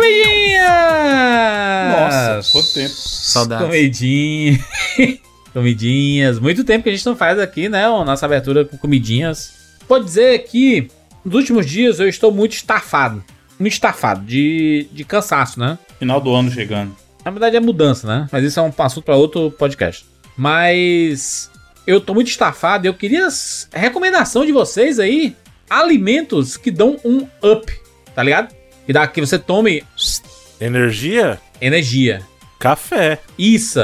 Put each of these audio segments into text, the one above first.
comidinhas! Nossa, quanto tempo. Saudades. Comidinhas. comidinhas. Muito tempo que a gente não faz aqui, né? A nossa abertura com comidinhas. Pode dizer que nos últimos dias eu estou muito estafado. Muito estafado, de, de cansaço, né? Final do ano chegando. Na verdade é mudança, né? Mas isso é um assunto para outro podcast. Mas eu tô muito estafado e eu queria recomendação de vocês aí, alimentos que dão um up, tá ligado? Que dá que você tome Energia? energia. Café. Isso.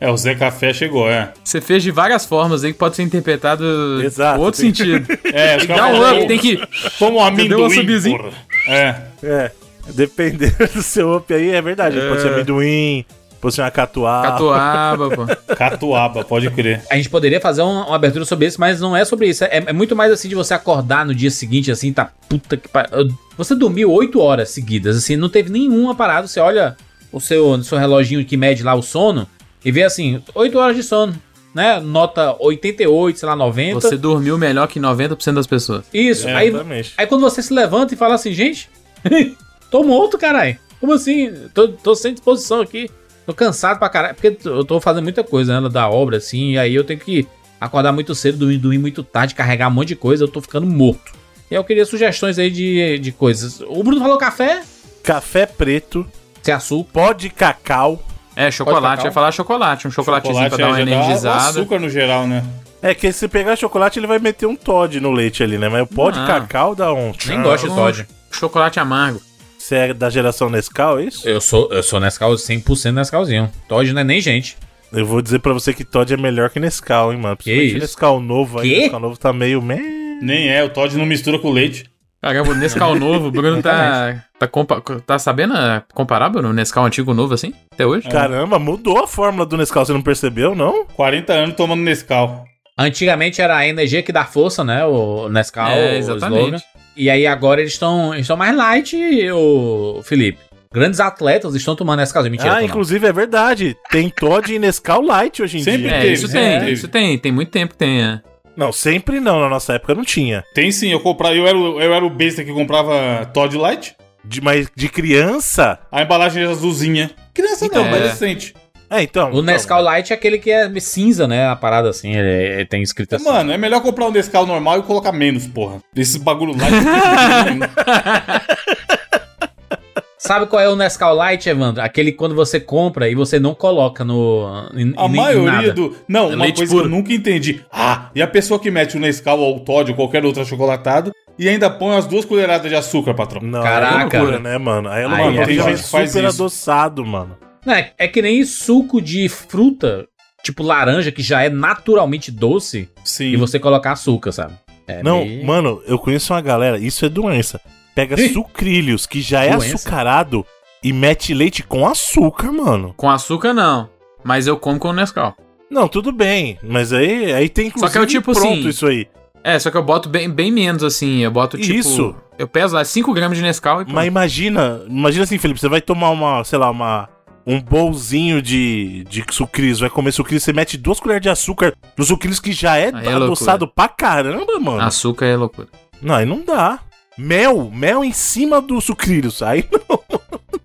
É, o Zé Café chegou, é. Você fez de várias formas aí que pode ser interpretado Exato, outro tem- sentido. É, os Dá caras um up, tem que. Como um amendoim. É. É. Dependendo do seu up aí, é verdade. Pode ser amendoim, pode ser uma catuaba. Catuaba, pô. Catuaba, pode crer. A gente poderia fazer um- uma, abertura sobre isso, mas não é sobre isso. É, é muito mais assim de você acordar no dia seguinte, assim, tá puta que pariu. Você dormiu 8 horas seguidas, assim, não teve nenhuma parada. Você olha o seu, seu reloginho que mede lá o sono e vê assim, 8 horas de sono, né? Nota 88, sei lá, 90. Você dormiu melhor que 90% das pessoas. Isso. É, aí, Exatamente. aí quando você se levanta e fala assim, gente, tô morto, caralho. Como assim? Tô, tô sem disposição aqui. Tô cansado pra caralho. Porque eu tô fazendo muita coisa, né? Da obra, assim. E aí eu tenho que acordar muito cedo, dormir, dormir muito tarde, carregar um monte de coisa. Eu tô ficando morto. E eu queria sugestões aí de, de coisas. O Bruno falou café, Café preto, sem açúcar. pó de cacau. É, chocolate. cacau? ia falar chocolate. Um chocolatezinho pra dar uma é, energizada. açúcar no geral, né? É que se pegar chocolate, ele vai meter um Todd no leite ali, né? Mas o pó de Não. cacau dá um. Nem gosto de Todd. Chocolate amargo. Você é da geração Nescau, é isso? Eu sou, eu sou Nescau 100% Nescauzinho. Todd não é nem gente. Eu vou dizer pra você que Todd é melhor que Nescau, hein, mano. Principalmente isso? Nescau novo aí. Quê? Nescau novo tá meio. Nem é, o Todd não mistura com leite. Caramba, o Nescau novo, o Bruno tá. Tá, compa- tá sabendo ah, comparar, Bruno? O Nescau antigo novo assim? Até hoje? Caramba, mudou a fórmula do Nescau, você não percebeu, não? 40 anos tomando Nescau. Antigamente era a energia que dá força, né? O Nescau, É, o exatamente. slogan. E aí agora eles estão estão mais light, o Felipe. Grandes atletas estão tomando Nescauzinho. Mentira, ah, tô não. inclusive é verdade. Tem Todd e Nescau Light hoje em Sempre dia. É, teve, isso né? tem, Teve. isso tem. Tem muito tempo que tem, é. Não, sempre não. Na nossa época não tinha. Tem sim, eu comprava. Eu era, o- eu era o besta que comprava Todd Light. De, mas de criança. A embalagem era azulzinha. Criança Então, não, é. adolescente. É, então. O Nescau Light é aquele que é cinza, né? A parada assim, ele, ele tem escrito assim. Mano, é melhor comprar um Nescau normal e colocar menos, porra. Esse bagulho light. Sabe qual é o Nescau Light, Evandro? Aquele quando você compra e você não coloca no. em- A em- maioria nada. do. Não, É uma coisa puro. que eu nunca entendi. Ah, e a pessoa que mete o Nescau ou o Todd ou qualquer outro achocolatado e ainda põe as duas colheradas de açúcar, patrão. Não, Caraca. é loucura, né, mano? Aí é Aí loucura. é vem foda. Faz super isso. adoçado, mano. É, é que nem suco de fruta, tipo laranja, que já é naturalmente doce, Sim. e você colocar açúcar, sabe? É não, meio- mano, eu conheço uma galera, isso é doença. Pega Ih. sucrilhos, que já é Doença? açucarado, e mete leite com açúcar, mano. Com açúcar, não. Mas eu como com Nescau. Não, tudo bem, mas aí, aí tem inclusive Só que é o tipo pronto assim, isso aí. É, só que eu boto bem, bem menos, assim. Eu boto, tipo... Isso. Eu peso lá 5 gramas de Nescau e pronto. Mas imagina, imagina assim, Felipe, você vai tomar uma, sei lá, uma um bolzinho de, de sucrilhos, vai comer sucrilhos, você mete duas colheres de açúcar no sucrilhos que já é Aí é adoçado pra caramba, mano. Açúcar é loucura. Não, aí não dá. Mel, mel em cima do sucrilhos, aí não.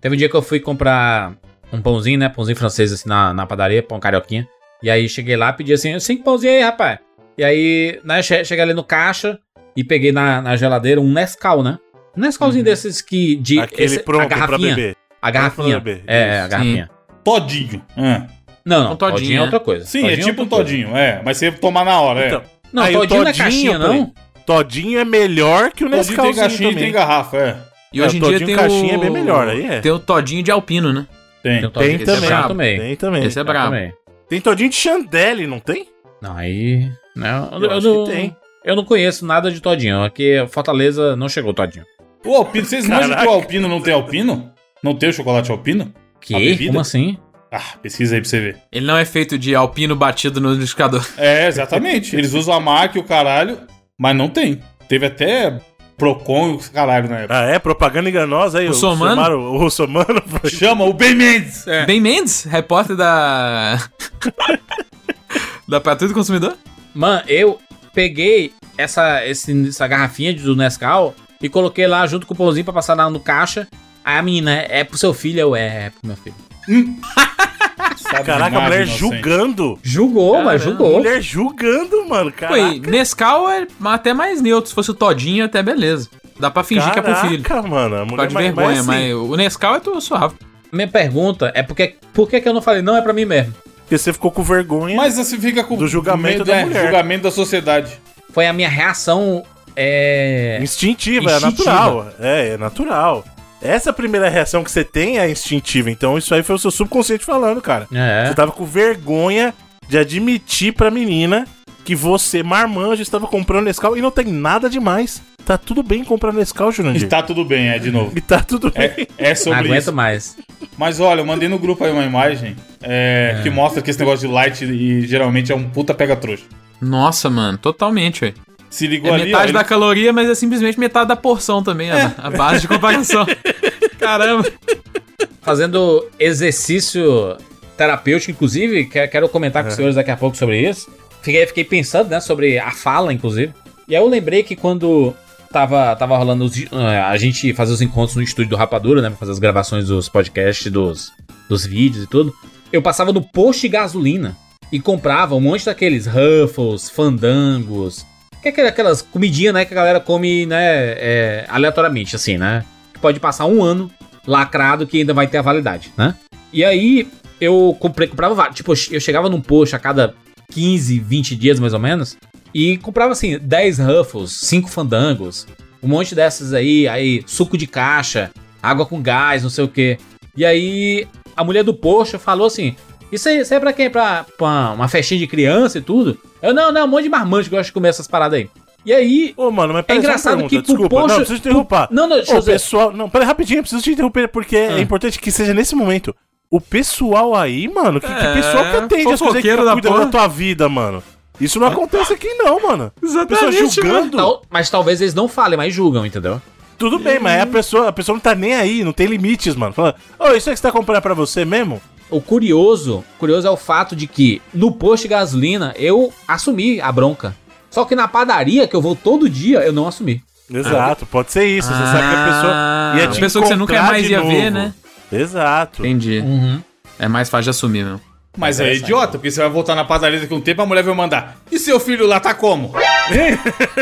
Teve um dia que eu fui comprar um pãozinho, né? Pãozinho francês, assim, na, na padaria, pão carioquinha. E aí cheguei lá, pedi assim, cinco pãozinhos aí, rapaz. E aí, né, che cheguei ali no caixa e peguei na, na geladeira um Nescau, né? Um Nescauzinho desses que. De, Uhum. Aquele esse- pronto pra beber. A garrafinha. É, isso. a garrafinha. Todinho. Ah. Não, não. Um todinho, todinho é né? outra coisa. Sim, Todinho é tipo um outra coisa. todinho, é. Mas você tomar na hora, Então, é. Não, Aí todinho não é todinho, caixinha, não. Todinho é melhor que o Todinho tem caixinha e também. tem garrafa, é. E É, hoje em dia todinho tem caixinha o... é bem melhor, aí é. Tem o todinho de alpino, né? Tem. Tem, todinho, Tem esse é também. também. Tem também. Esse é Eu brabo. também. Tem todinho de Chandelle, não tem? Não, aí. Não, eu, Eu eu acho não, tem. eu não conheço nada de Todinho. Aqui Fortaleza não chegou Todinho. O Alpino, vocês Caraca. que o Alpino não tem Alpino? Não tem o chocolate Alpino? Que? Como assim? Ah, pesquisa aí pra você ver. Ele não é feito de alpino batido no liquidificador. É, exatamente. Eles usam a marca e o caralho, mas não tem. Teve até Procon e o caralho na época. Ah, é? Propaganda enganosa aí. Russomano? chamaram O Russomano foi- Chama o Ben Mendes! É. Ben Mendes, repórter da... da Patrulha do Consumidor? Mano, eu peguei essa, essa garrafinha do Nescau e coloquei lá junto com o pãozinho pra passar lá no caixa. Aí a menina, é pro seu filho? Eu, é, é pro meu filho. Sabe Caraca, a mulher inocente. julgando. Julgou, mas Caramba, julgou. Mulher julgando, mano. Caraca. e Nescau é até mais neutro. Se fosse o Todinho, até beleza. Dá pra fingir que é pro filho. Caraca, mano. A mulher de vergonha, assim, mas o Nescau é tudo suave. Minha pergunta é porque, por que, que eu não falei não é pra mim mesmo? Porque você ficou com vergonha. Mas você fica com Do julgamento medo, da né? mulher. Julgamento da sociedade. Foi a minha reação. É. Instintiva, é Instintiva. natural. É, é natural. Essa primeira reação que você tem é instintiva. Então isso aí foi o seu subconsciente falando, cara. É. Você tava com vergonha de admitir pra menina que você, marmanjo, estava comprando Nescau e não tem nada demais. Tá tudo bem comprar Nescau, Jurandir. E tá tudo bem, é, de novo. E tá tudo bem. É, é Não sobre aguento isso. mais. Mas olha, eu mandei no grupo aí uma imagem é, que mostra que esse negócio de light e geralmente é um puta pega-trouxa. Nossa, mano, totalmente, velho. Se ligou É ali, metade ó, da ele- caloria, mas é simplesmente metade da porção também, a, a base de comparação. Caramba. Fazendo exercício terapêutico, inclusive, que- quero comentar com os senhores daqui a pouco sobre isso. Fiquei, fiquei pensando, né, sobre a fala, inclusive. E aí eu lembrei que quando tava, tava rolando os, eh, a gente fazer os encontros no estúdio do Rapadura, né, pra fazer as gravações dos podcasts, dos, dos vídeos e tudo, eu passava no posto de gasolina e comprava um monte daqueles Ruffles, Fandangos, que é aquela- aquelas comidinhas, né, que a galera come, né, é, aleatoriamente, assim, né? Que pode passar um ano lacrado que ainda vai ter a validade, né? E aí eu comprei, comprava vários. Tipo, eu chegava num post a cada 15, 20 dias mais ou menos. E comprava assim, 10 Ruffles, 5 Fandangos, um monte dessas aí, aí, suco de caixa, água com gás, não sei o que. E aí a mulher do post falou assim: Isso aí, isso aí é pra quem? Pra, pra uma festinha de criança e tudo? Eu, não, não, um monte de marmanjo que gosta de comer essas paradas aí. E aí, Ô, mano, mas É engraçado pergunta, que pro Desculpa, post- não, preciso te interromper. Não, não, deixa eu Ô, dizer. pessoal... Não, peraí, rapidinho, eu preciso te interromper, porque Ah. é importante que seja nesse momento. O pessoal aí, mano, que, que É, pessoal que atende as coisas que fofoqueiro da cuida porra. da tua vida, mano. Isso não acontece aqui não, mano. Pessoa Exatamente, julgando. Tal- mas talvez eles não falem, mas julgam, entendeu? Tudo bem, mas a pessoa, a pessoa não tá nem aí, não tem limites, mano. Fala, ô, isso aí que você tá comprando é pra você mesmo? O curioso, curioso é o fato de que no posto de gasolina eu assumi a bronca. Só que na padaria, que eu vou todo dia, eu não assumi. Exato, pode ser isso. Você sabe que a pessoa ia a te pessoa que você nunca mais ia novo. ver, né? Exato. Entendi. Uhum. É mais fácil de assumir, meu. Mas é idiota, porque você vai voltar na padaria daqui a um tempo a mulher vai mandar. E seu filho lá tá como?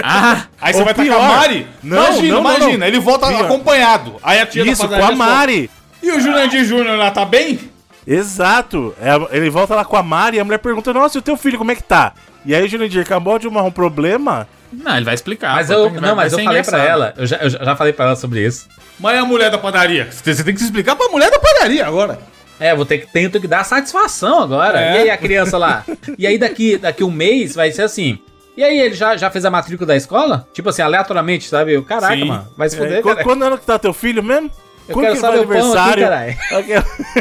Ah! Aí você vai estar com pior. a Mari? Não, imagina, não, não, imagina. não. Ele volta Pior. acompanhado. Aí a tia Isso, da com padaria a responde, Mari. E o Jurandir Júnior lá tá bem? Exato. É, ele volta lá com a Mari e a mulher pergunta: Nossa, e o teu filho, como é que tá? E aí o Jurandir acabou de arrumar um problema. Não, ele vai explicar. Mas eu, vai- não, mas eu falei pra engraçado. ela, eu já, eu já falei pra ela sobre isso. Mas é a mulher da padaria. Você tem que se explicar pra mulher da padaria agora. É, vou ter que, tenho que dar satisfação agora. É. E aí a criança lá? E aí daqui, daqui um mês vai ser assim. E aí ele já, já fez a matrícula da escola? Tipo assim, aleatoriamente, sabe? Caraca, Sim. mano, vai se É, fuder, cara. quando ano que tá teu filho mesmo? Eu quero saber o pão aqui, caralho.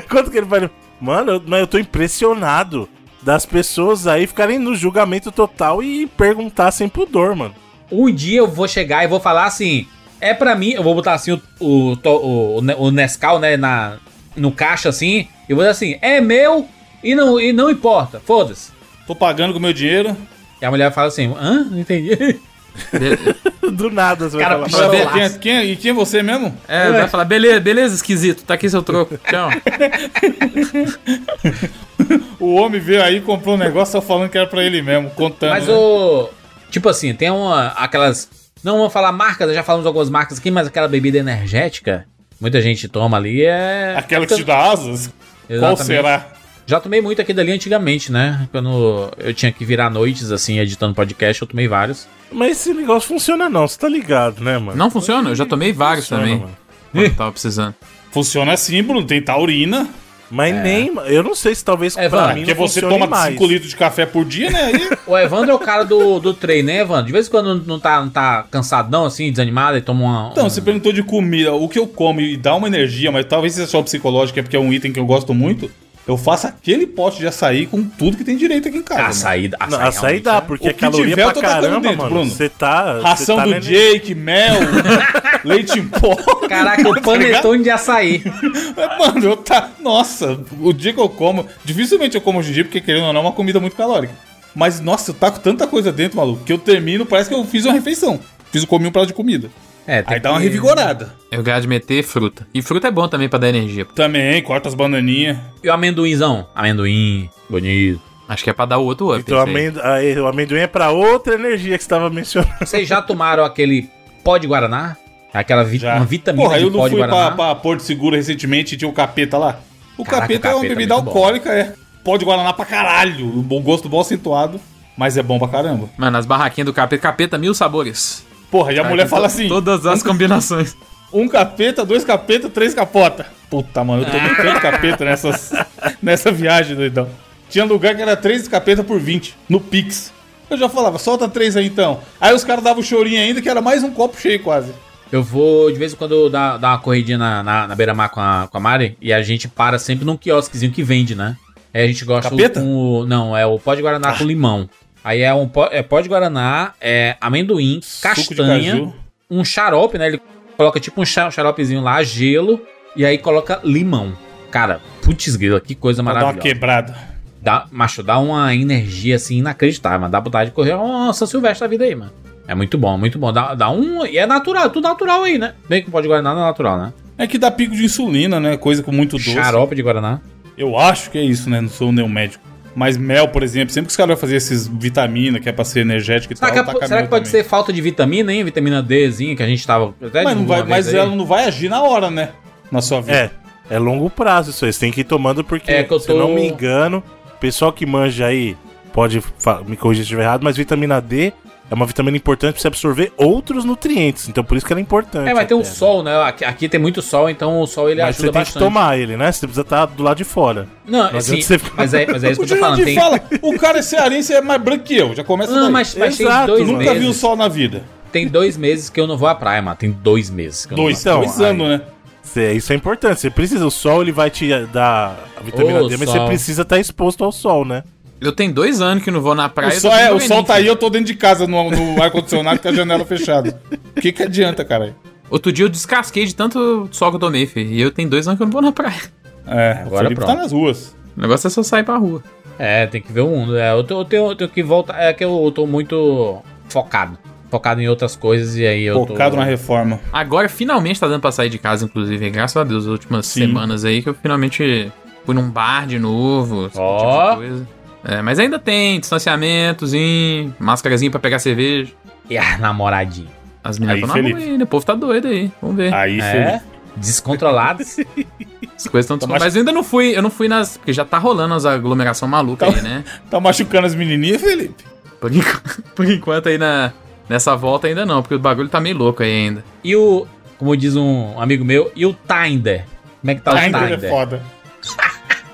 Quanto que ele vai. Mano, eu, mas eu tô impressionado das pessoas aí ficarem no julgamento total e perguntar sem pudor, mano. Um dia eu vou chegar e vou falar assim. É pra mim, eu vou botar assim o, o, o, o Nescau, né, na, no caixa assim. E vou dizer assim: é meu e não, e não importa, foda-se. Tô pagando com meu dinheiro. E a mulher fala assim: hã? Não entendi. Do nada você Cara, vai falar. Quem, quem, quem, e quem é você mesmo? É, vai falar, beleza, beleza, esquisito, tá aqui seu troco. Tchau. O homem veio aí e comprou um negócio só falando que era pra ele mesmo, contando. Mas né? o. Tipo assim, tem uma. Aquelas. Não vamos falar marcas, já falamos algumas marcas aqui, mas aquela bebida energética, muita gente toma ali é. Aquela que te dá asas? Qual Exatamente. será? Já tomei muito aqui dali antigamente, né? Quando eu tinha que virar noites, assim, editando podcast, eu tomei vários. Mas esse negócio funciona não, você tá ligado, né, mano? Não funciona? Eu já tomei vários Funciona, também. mano. Quando tava precisando. Funciona assim, Bruno. Tem taurina. Mas nem. Eu não sei se talvez É, pra mim Porque você toma mais. 5 litros de café por dia, né? Aí O Evandro é o cara do, do treino, né, Evandro? De vez em quando não tá, não tá cansado, não, assim, desanimado, e toma uma. Então, um- você perguntou de comida, o que eu como e dá uma energia, mas talvez seja só psicológica, é porque é um item que eu gosto muito. Eu faço aquele pote de açaí com tudo que tem direito aqui em casa. mano. Açaí, Não, açaí, açaí realmente, dá, né? porque O é que caloria tiver, eu pra caramba, dentro, mano. Bruno. Você tá. Ração tá do nene- Jake, mel, leite em pó. Caraca, o panetone de açaí. Mano, eu tá. Nossa, o dia que eu como. Dificilmente eu como hoje em dia, porque querendo ou não, é uma comida muito calórica. Mas, nossa, eu taco tanta coisa dentro, maluco, que eu termino, parece que eu fiz uma refeição. Fiz comi um prato de comida. É, tem Aí dá uma revigorada. Eu gosto de meter fruta. E fruta é bom também pra dar energia. Também, corta as bananinhas. E o amendoinzão? Amendoim, bonito. Acho que é pra dar o outro up. Então o amendo- aí, o amendoim é pra outra energia que você tava mencionando. Vocês já tomaram aquele pó de Guaraná? Aquela vi Já. uma vitamina Porra, de eu pó não de fui Guaraná? pra, pra Porto Seguro recentemente e tinha o capeta lá. O Caraca, capeta, o é uma capeta é bebida muito bom. alcoólica, é. Pó de Guaraná pra caralho. Um bom gosto bom acentuado, mas é bom pra caramba. Mano, as barraquinhas do capeta, capeta mil sabores. Porra, e a Aí mulher fala assim: Todas as combinações. um capeta, dois capeta, três capota. Puta, mano, eu tomei tanto capeta nessas, nessa viagem, doidão. Tinha lugar que era três capeta por 20, no Pix. Eu já falava, solta três aí então. Aí os caras davam o chorinho ainda, que era mais um copo cheio quase. Eu vou, de vez em quando, dar, dar uma corridinha na, na, na beira-mar com a, com a Mari e a gente para sempre num quiosquezinho que vende, né? Aí a gente gosta Capeta? com o... Não, é o pó de Guaraná com limão. Aí é um pó, é pó de Guaraná, é amendoim, castanha, um xarope, né? Ele coloca tipo um xa- xaropezinho lá, gelo, e aí coloca limão. Cara, putz grila, que coisa Pra dar uma maravilhosa. quebrada. Dá, macho, dá uma energia assim inacreditável, mano. Dá vontade de correr uma São Silvestre da vida aí, mano. É muito bom, muito bom. Dá, dá um. E é natural, tudo natural aí, né? Bem que pode Guaraná não é natural, né? É que dá pico de insulina, né? Coisa com muito doce. Xarope de Guaraná. Eu acho que é isso, né? Não sou nenhum médico. Mas mel, por exemplo, sempre que os caras vão fazer esses vitamina, que é pra ser energético e Será, tal, que, é- tá será que pode também. ser falta de vitamina, hein? Vitamina Dzinha que a gente tava. Até Mas, não vai, mas aí. ela não vai agir na hora, né? Na sua vida. É, é longo prazo isso aí. Você tem que ir tomando porque, É que eu se tô- não me engano, o pessoal que manja aí pode me corrigir se estiver errado, mas vitamina D é uma vitamina importante pra você absorver outros nutrientes. Então por isso que ela é importante. É, mas tem um né? sol, né? Aqui, aqui tem muito sol, então o sol ele Mas você ajuda tem bastante. que tomar ele, né? Você precisa estar do lado de fora. Não, Não assim, você ficar- mas, é, mas é isso que eu tô falando. Tem... fala, o cara é cearense é mais branco que eu. Já começa Não, daí. mas, mas tem Exato, dois Nunca vi o meses. sol na vida. Tem dois meses que eu não vou à praia, mano. Tem dois meses que eu Dois, não vou. Então, dois anos, né? Você- isso é importante. Você precisa, o sol ele vai te dar a vitamina Ô, D, mas sol. você precisa estar exposto ao sol, né? Eu tenho dois anos que não vou na praia. O eu sol, é, o sol tá aí, eu tô dentro de casa no, no ar-condicionado com a janela fechada. O que que adianta, cara? Outro dia eu descasquei de tanto sol que eu tomei, filho. E eu tenho dois anos que eu não vou na praia. É, Agora o Felipe pronto. tá nas ruas. O negócio é só sair pra rua. É, tem que ver o mundo. É, eu, tô- eu tenho, eu tenho que voltar. É que eu tô muito focado. Focado em outras coisas e aí eu Focado tô. na reforma. Agora finalmente tá dando pra sair de casa, inclusive. Graças a Deus, as últimas Sim. semanas aí que eu finalmente fui num bar de novo. esse Ó. tipo de coisa. É, mas ainda tem distanciamentozinho, máscarazinha pra pegar cerveja. E a namoradinha. As meninas estão na rua Felipe. ainda, o povo tá doido aí. Vamos ver. Aí, É. Felipe. Descontrolados. As coisas estão Tá Mas eu ainda não fui, eu não fui nas. Porque já tá rolando as aglomeração maluca Tá- aí, né? Tá machucando as menininhas, Felipe? Por, enqu- por enquanto aí na, nessa volta ainda não, porque o bagulho tá meio louco aí ainda. e o. Como diz um amigo meu, e o Tinder? Como é que tá Ainda o é Tinder? foda.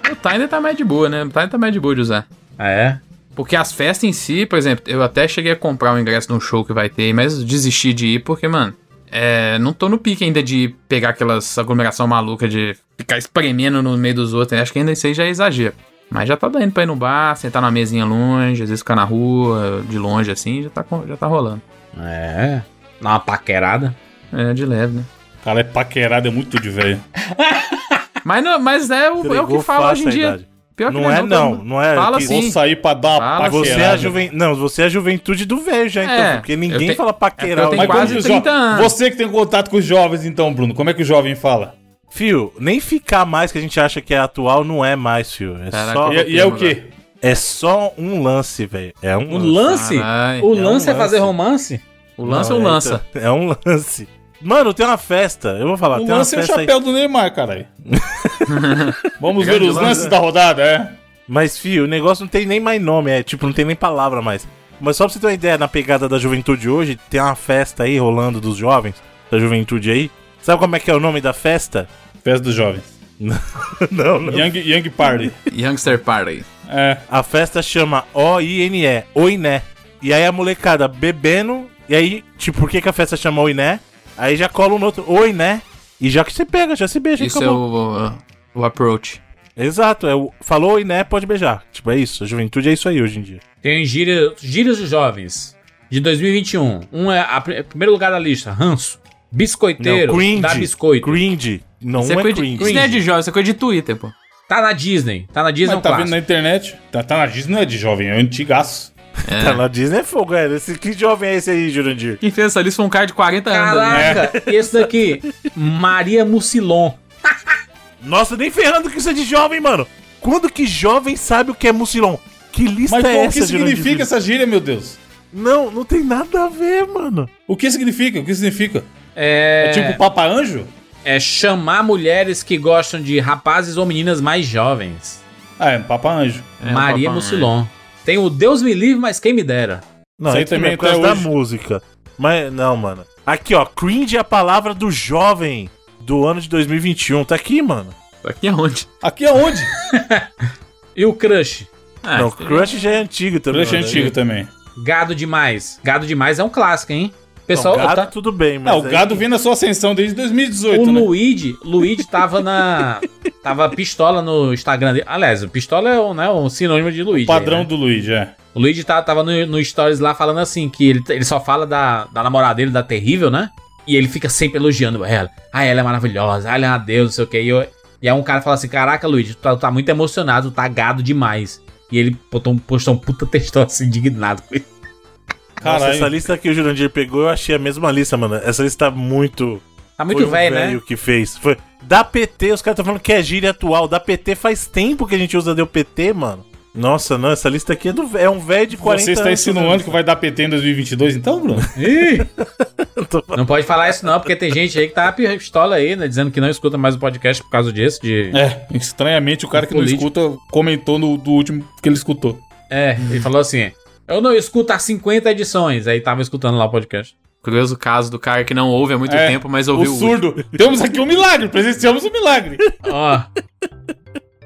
O Tinder tá mais de boa, né? O Tinder tá mais de boa de usar. Ah, é? Porque as festas em si, por exemplo, eu até cheguei a comprar um ingresso num show que vai ter, mas desisti de ir porque, mano, é, não tô no pique ainda de pegar aquelas aglomeração maluca de ficar espremendo no meio dos outros. Acho que ainda isso aí já é exagero. Mas já tá dando pra ir no bar, sentar numa mesinha longe, às vezes ficar na rua, de longe assim, já tá, já tá rolando. É. Dá uma paquerada. É, de leve, né? Cara, é paquerado, é muito de velho. Mas, não, mas é, o, é o que fala hoje em dia. idade. Pior que Não é, todo não. mundo- Não é. Fala que- sim. Vou sair pra dar uma Fala, Você é, a paquerada. juven... Não, você é a juventude do velho já, então. É, porque ninguém tenho- fala paquerar. eu tenho Mas quase como que os 30 jo- anos. Você que tem contato com os jovens, então, Bruno, como é que o jovem fala? Fio, nem ficar mais que a gente acha que é atual não é mais, fio. É, Caraca, só, E, e é o quê? é só um lance, velho. É um O lance? Caralho, o é um lance é fazer lance. romance? O lance Não, ou é, lança? então, É um lance. Mano, tem uma festa. Eu vou falar. O tem uma lance é o festa aí. chapéu do Neymar, caralho. Vamos ver os lance. lances da rodada, é? Mas, fio, o negócio não tem nem mais nome. É tipo, não tem nem palavra mais. Mas só pra você ter uma ideia, na pegada da juventude hoje, tem uma festa aí rolando dos jovens, da juventude aí. Sabe como é que é o nome da festa? Festa dos jovens. não, não. Young, Young Party. Youngster Party. É. A festa chama O-I-N-E, Oiné. E aí a molecada bebendo, e aí, tipo, por que, que a festa chama Oiné? Aí já cola um no outro, Oiné, e já que você pega, já se beija, Isso é acabou. o, o approach. Exato, é o, falou Oiné, pode beijar. Tipo, é isso, a juventude é isso aí hoje em dia. Tem gírias, gírias de jovens de 2021. Um é a pr- primeiro lugar da lista, ranço. Biscoiteiro, Não, cringe, dá biscoito. cringe, não Isso, é é, coisa de, cringe. isso não é de jovem, isso é coisa de Twitter, pô. Tá na Disney. Tá na Disney é Mas um tá clássico. vendo na internet? Tá, tá na Disney, não é de jovem, é antigaço. Tá na Disney é fogo, é. Esse, que jovem é esse aí, Jurandir? Quem fez essa lista foi um cara de 40 anos. né? Caraca, e esse daqui? Maria Mucilon. Nossa, nem ferrando que isso é de jovem, mano. Quando que jovem sabe o que é mucilon? Que lista Mas é pô, o essa, que significa Jurandir? essa gíria, meu Deus? Não, não tem nada a ver, mano. O que significa? O que significa? É, É tipo Papa Anjo? é chamar mulheres que gostam de rapazes ou meninas mais jovens. Ah, é Papa Anjo. É, Maria papai, Mucilon. Tem o Deus me livre, mas quem me dera. Não, aí também é até da música. Mas, não, mano. Aqui, ó. Cringe é a palavra do jovem do ano de 2021. Tá aqui, mano. Aqui é onde? Aqui é onde? E o crush? Ah, não, aí- Crush já é antigo também. Crush é antigo também. Gado demais. Gado demais é um clássico, hein? Pessoal, gado, tá- tudo bem, mas. Não, o aí- gado vem na sua ascensão desde 2018, o né? Luigi, Luigi tava na. tava pistola no Instagram dele. Aliás, o pistola é o, né, um sinônimo de Luigi. Padrão aí, né? do Luigi, é. O Luigi tá- tava no, no Stories lá falando assim, que ele, ele só fala da, da namorada dele, da terrível, né? E ele fica sempre elogiando ela. Ah, ela é maravilhosa, ah, ela é uma deusa, não sei o que. E, eu- e aí um cara fala assim: Caraca, Luigi, tu tá, tá muito emocionado, tu tá gado demais. E ele postou, um- postou um puta textão assim, indignado com isso. Nossa, Caralho. essa lista que o Jurandir pegou, eu achei a mesma lista, mano. Essa lista tá muito. Tá muito foi um velho, né? que fez. Foi. Da PT, os caras estão falando que é gíria atual. Da PT faz tempo que a gente usa deu PT, mano. Nossa, não, essa lista aqui é, do, é um velho de 40 Você está anos. insinuando que vai dar PT em 2022, então, Bruno? Não pode falar isso não, porque tem gente aí que tá pistola aí, né? Dizendo que não escuta mais o podcast por causa disso, de... É, estranhamente o cara que não Político. escuta comentou no do último que ele escutou. É, ele falou assim: Eu não escuto há 50 edições. Aí tava escutando lá o podcast. Curioso caso do cara que não ouve há muito É, tempo, mas ouviu o surdo. Temos aqui um milagre, presenciamos um milagre. Ó.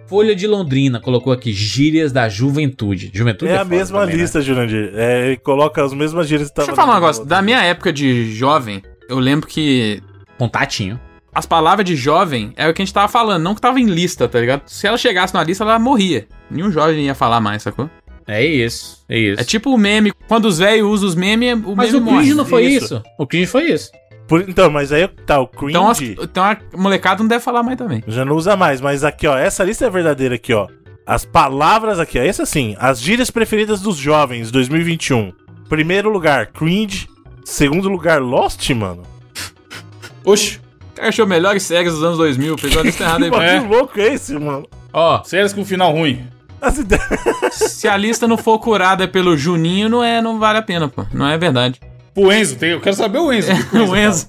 Folha de Londrina colocou aqui gírias da juventude. Juventude É a foda mesma também, né? lista, Jurandir. É, coloca as mesmas gírias que Deixa eu falar um negócio. Da minha época de jovem, eu lembro que Contatinho. as palavras de jovem é o que a gente tava falando, não que tava em lista, tá ligado? Se ela chegasse na lista, ela morria. Nenhum jovem ia falar mais, sacou? É isso, é isso. É tipo o meme. Quando os velhos usam os memes, o Mas meme o cringe morre. não foi Isso. isso. O cringe foi isso. Por- então, mas aí tá, o cringe Então, as- então a molecada não deve falar mais também. já não usa mais. Mas aqui, ó, essa lista é verdadeira aqui, ó. As palavras aqui, ó. Essa sim, as gírias preferidas dos jovens 2021. Primeiro lugar, cringe. Segundo lugar, Lost, mano. Oxi, O cara achou melhores séries dos anos 2000, fez uma lista errada aí. Que pô. É. bagulho louco é esse, mano? Ó, séries com final ruim. As ideias- Se a lista não for curada pelo Juninho, não, é, não vale a pena, pô. Não é verdade. Pro Enzo, tem- eu quero saber o Enzo. que o Enzo.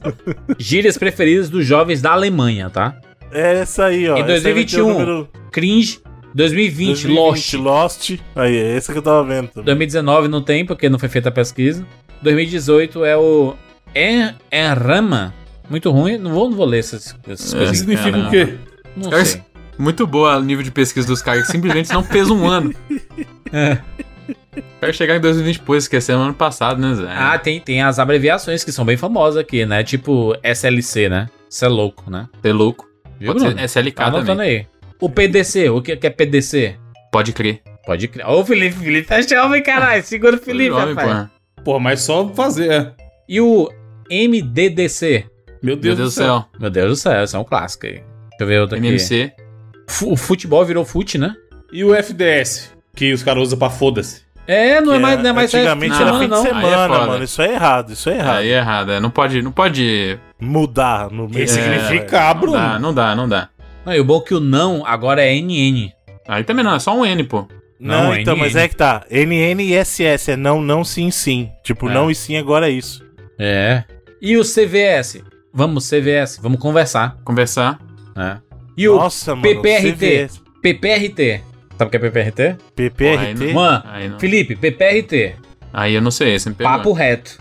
gírias preferidas dos jovens da Alemanha, tá? É essa aí, ó. Em Essa aí vai ter o 2021. número Cringe 2020, 2020, Lost. Lost. Aí, é esse que eu tava vendo. também. 2019 não tem, porque não foi feita a pesquisa. 2018 é o En- Enrama. Muito ruim. Não vou, não vou ler essas, essas É, coisas. Significa o quê? Não Cara, sei. Muito boa o nível de pesquisa dos caras, que simplesmente não fez um ano. É. Quero chegar em 2020 depois, esquecendo ano passado, né, Zé? Ah, tem, tem as abreviações que são bem famosas aqui, né? Tipo SLC, né? Você é louco, né? Você é louco. Viu, Pode ser SLK Tá anotando também. aí. O PDC, o que que é PDC? Pode crer. Pode criar. Ô, Felipe, Felipe tá jovem, caralho. Segura o Felipe, Jovem, rapaz. porra. Porra, mas só fazer. é. E o MDDC? Meu Deus, Meu Deus do céu. Meu Deus do céu, esse é um clássico aí. Deixa eu ver outro aqui. MMC. O futebol virou fute, né? E o FDS, que os caras usam pra foda-se. É, não é Que mais, não é mais Antigamente era fim de é semana, foda. mano. Isso é errado, isso é errado. Aí é errado. é. Não pode. Não pode. Mudar no meio. Ressignificar, Não Bruno. dá, não dá, não dá. Não, e o bom é que o não agora é NN. Aí também não, é só um N, pô. Não, Não, então, NN. mas é que tá. NN e SS é não, não, sim, sim. Tipo, É. não e sim agora é isso. É. E o CVS? Vamos, CVS, vamos conversar. Conversar. né? E o Nossa, mano. PPRT. PPRT? Sabe o que é PPRT? PPRT? Aí Mano, Aí, não. Felipe, PPRT. Aí eu não sei, esse me pegou. Papo reto.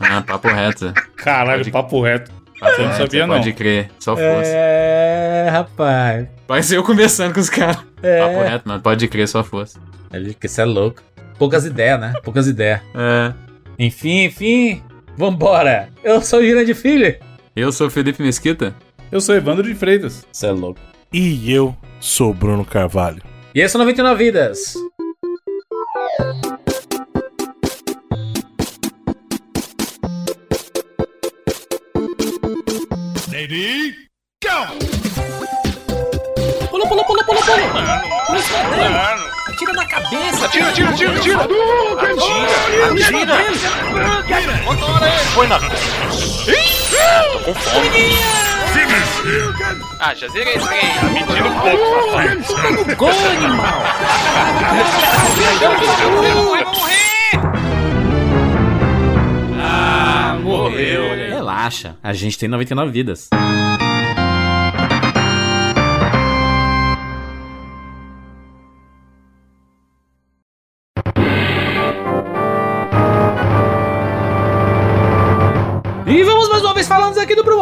Ah, papo reto. Caralho, Pode- papo reto. Papo Eu não reto, sabia, não. Pode crer, só fosse. É, rapaz. Vai ser eu conversando com os caras. É. Papo reto, mano. Pode crer, só fosse. Ele que você é louco. Poucas ideias, né? Poucas ideias. É. Enfim, enfim. Vambora. Eu sou o Girande Filho. Eu sou o Felipe Mesquita. Eu sou Evandro de Freitas. Você é louco. E eu sou Bruno Carvalho. E esse é o 99 Vidas. Pula, pula, pula, pula, pula. Pula, pula. atira na cabeça. Atira, atira, atira, atira. Atira, atira. Põe na. Com fome. Ah, já zerei esse trem. Tá mentindo um pouco, safado. Gol, animal. Vai morrer. Ah, morreu. Relaxa, a gente tem 99 vidas.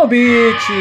Promobit.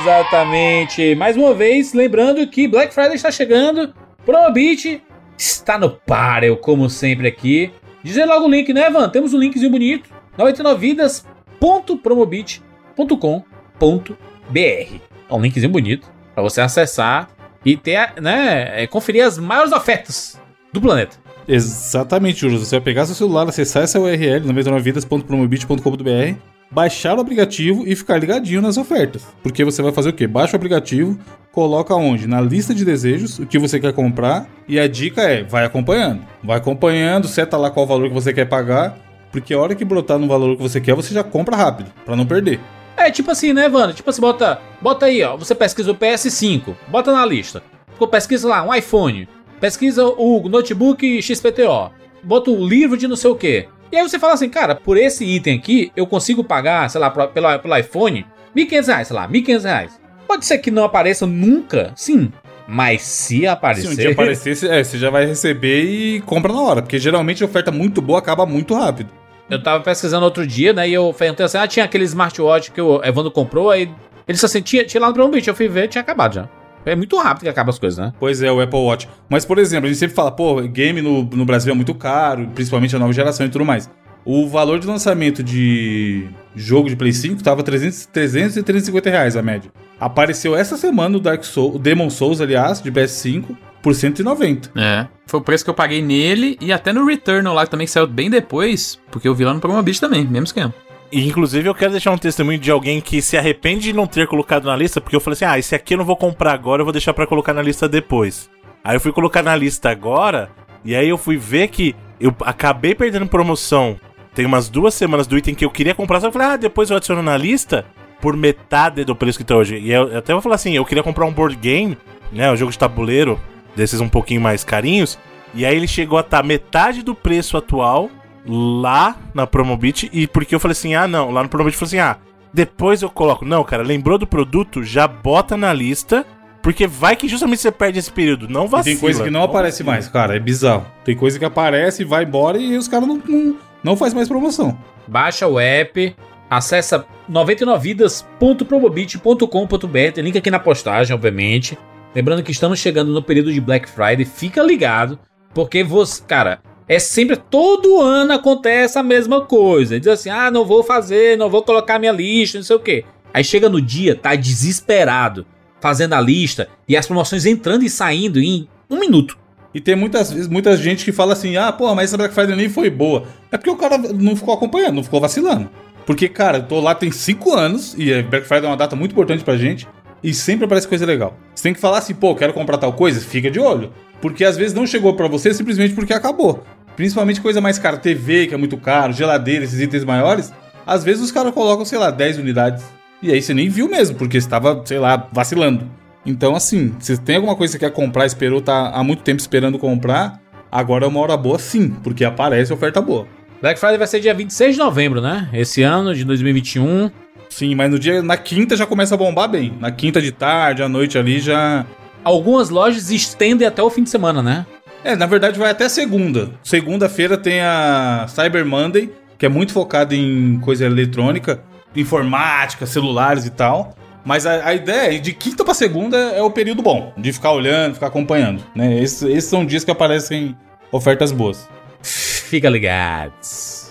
Exatamente. Mais uma vez, lembrando que Black Friday está chegando. Promobit está no páreo, como sempre aqui. Dizer logo o link, né, Evan? Temos um linkzinho bonito. 99vidas.promobit.com.br É um linkzinho bonito para você acessar e ter, né, é, conferir as maiores ofertas do planeta. Exatamente, Júlio. Você vai pegar seu celular, acessar essa URL, 99vidas.promobit.com.br, baixar o aplicativo e ficar ligadinho nas ofertas. Porque você vai fazer o quê? Baixa o aplicativo, coloca onde? Na lista de desejos, o que você quer comprar, e a dica é, vai acompanhando. Vai acompanhando, seta lá qual valor que você quer pagar, porque a hora que brotar no valor que você quer, você já compra rápido, para não perder. É tipo assim, né, Wanda? Tipo assim, bota, bota aí, ó. Você pesquisa o PS5, bota na lista. Pesquisa lá, um iPhone. Pesquisa o notebook XPTO. Bota o livro de não sei o que. E aí você fala assim, cara, por esse item aqui, eu consigo pagar, sei lá, pelo, pelo iPhone, 1.500 reais, sei lá, 1.500 reais. Pode ser que não apareça nunca, sim. Mas se aparecer... Se um dia aparecer, você- é, você já vai receber e compra na hora, porque geralmente oferta muito boa acaba muito rápido. Eu tava pesquisando outro dia, né? E eu perguntei assim: ah, tinha aquele smartwatch que o Evandro comprou, aí. Ele disse assim: tinha, tinha lá no Promobit. Eu fui ver, tinha acabado já. É muito rápido que acaba as coisas, né? Pois é, o Apple Watch. Mas, por exemplo, a gente sempre fala, pô, game no, no Brasil é muito caro, principalmente a nova geração e tudo mais. O valor de lançamento de jogo de Play 5 tava 300, 300 e 350 reais a média. Apareceu essa semana o Dark Souls, o Demon Souls, aliás, de PS5, por 190. É. Foi o preço que eu paguei nele e até no Returnal lá também que saiu bem depois, porque eu vi lá no Promobit também, mesmo esquema. E, inclusive, eu quero deixar um testemunho de alguém que se arrepende de não ter colocado na lista, porque eu falei assim: ah, esse aqui eu não vou comprar agora, eu vou deixar pra colocar na lista depois. Aí eu fui colocar na lista agora, e aí eu fui ver que eu acabei perdendo promoção. Tem umas duas semanas do item que eu queria comprar, só que eu falei, ah, depois eu adiciono na lista por metade do preço que tá hoje. E eu, eu até vou falar assim: eu queria comprar um board game, né, um jogo de tabuleiro, desses um pouquinho mais carinhos, e aí ele chegou a estar metade do preço atual lá na Promobit e porque eu falei assim: "Ah, não, lá no Promobit eu falei assim: "Ah, depois eu coloco". Não, cara, lembrou do produto, já bota na lista, porque vai que justamente você perde esse período, não E vacila. tem coisa que não aparece vacila. mais, cara, é bizarro. Tem coisa que aparece, vai embora e os caras não, não, não faz mais promoção. Baixa o app, acessa 99vidas.promobit.com.br, tem link aqui na postagem, obviamente. Lembrando que estamos chegando no período de Black Friday, fica ligado, porque você, cara, é sempre todo ano acontece a mesma coisa. Diz assim: "Ah, não vou fazer, não vou colocar minha lista, não sei o quê". Aí chega no dia, tá desesperado, fazendo a lista e as promoções entrando e saindo em um minuto. E tem muitas vezes, muita gente que fala assim: ah, pô, mas essa Black Friday nem foi boa. É porque o cara não ficou acompanhando, não ficou vacilando. Porque, cara, eu tô lá tem 5 anos e Black Friday é uma data muito importante pra gente e sempre aparece coisa legal. Você tem que falar assim, pô, quero comprar tal coisa, fica de olho. Porque às vezes não chegou pra você simplesmente porque acabou. Principalmente coisa mais cara, TV, que é muito caro, geladeira, esses itens maiores. Às vezes os caras colocam, sei lá, 10 unidades. E aí você nem viu mesmo, porque estava, sei lá, vacilando. Então, assim, se tem alguma coisa que você quer comprar, esperou, tá há muito tempo esperando comprar, agora é uma hora boa sim, porque aparece oferta boa. Black Friday vai ser dia 26 de novembro, né? Esse ano de 2021. Sim, mas no dia, na quinta já começa a bombar bem. Na quinta de tarde, à noite ali já. Algumas lojas estendem até o fim de semana, né? É, na verdade vai até segunda. Segunda-feira tem a Cyber Monday, que é muito focada em coisa eletrônica, informática, celulares e tal. Mas a, a ideia é de quinta pra segunda é o período bom, de ficar olhando, ficar acompanhando. Né? Esses, esses são dias que aparecem ofertas boas. Fica ligados.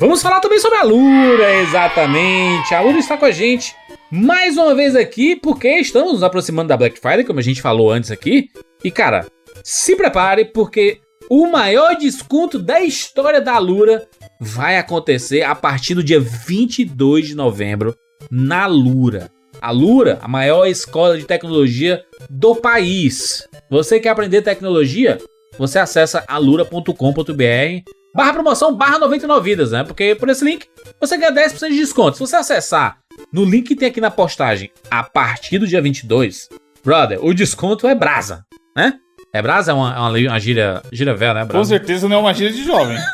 Vamos falar também sobre a Lura, exatamente. A Lura está com a gente mais uma vez aqui, porque estamos nos aproximando da Black Friday, como a gente falou antes aqui. E cara, se prepare, porque o maior desconto da história da Lura vai acontecer a partir do dia 22 de novembro na Lura. A Lura, a maior escola de tecnologia do país. Você quer aprender tecnologia? Você acessa alura.com.br barra promoção barra 99 vidas, né? Porque por esse link você ganha 10% de desconto. Se você acessar no link que tem aqui na postagem a partir do dia 22, brother, o desconto é brasa, né? É brasa? É uma, é uma, uma gíria, gíria velha, né? Com Brasa? certeza não é uma gíria de jovem.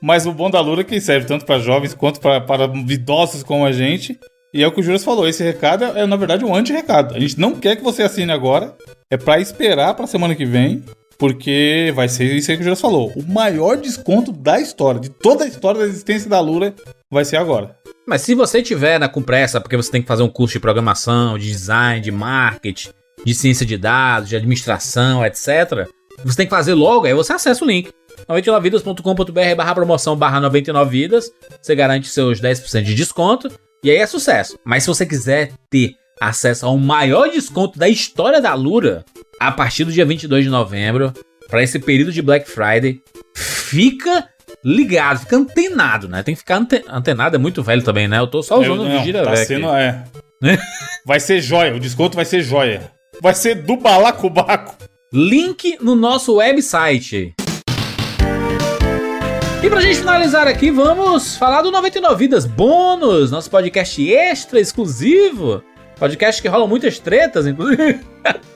Mas o bom da Lura é que serve tanto para jovens quanto para idosos como a gente. E é o que o Juras falou, esse recado é, na verdade, um anti-recado. A gente não quer que você assine agora, é para esperar pra semana que vem, porque vai ser isso aí que o Juras falou. O maior desconto da história, de toda a história da existência da Lura, vai ser agora. Mas se você tiver na com pressa, porque você tem que fazer um curso de programação, de design, de marketing, de ciência de dados, de administração, etc. Você tem que fazer logo, aí você acessa o link. 99vidas.com.br barra promoção barra 99vidas. Você garante seus 10% de desconto. E aí é sucesso. Mas se você quiser ter acesso ao maior desconto da história da Lura, a partir do dia 22 de novembro, para esse período de Black Friday, fica ligado, fica antenado, né? Tem que ficar ante- antenado, é muito velho também, né? Eu tô só usando o gira tá sendo, é. Vai ser joia, o desconto vai ser joia. Vai ser do balacobaco. Link no nosso website. E pra gente finalizar aqui, vamos falar do 99 Vidas Bônus, nosso podcast extra exclusivo. Podcast que rolam muitas tretas, inclusive.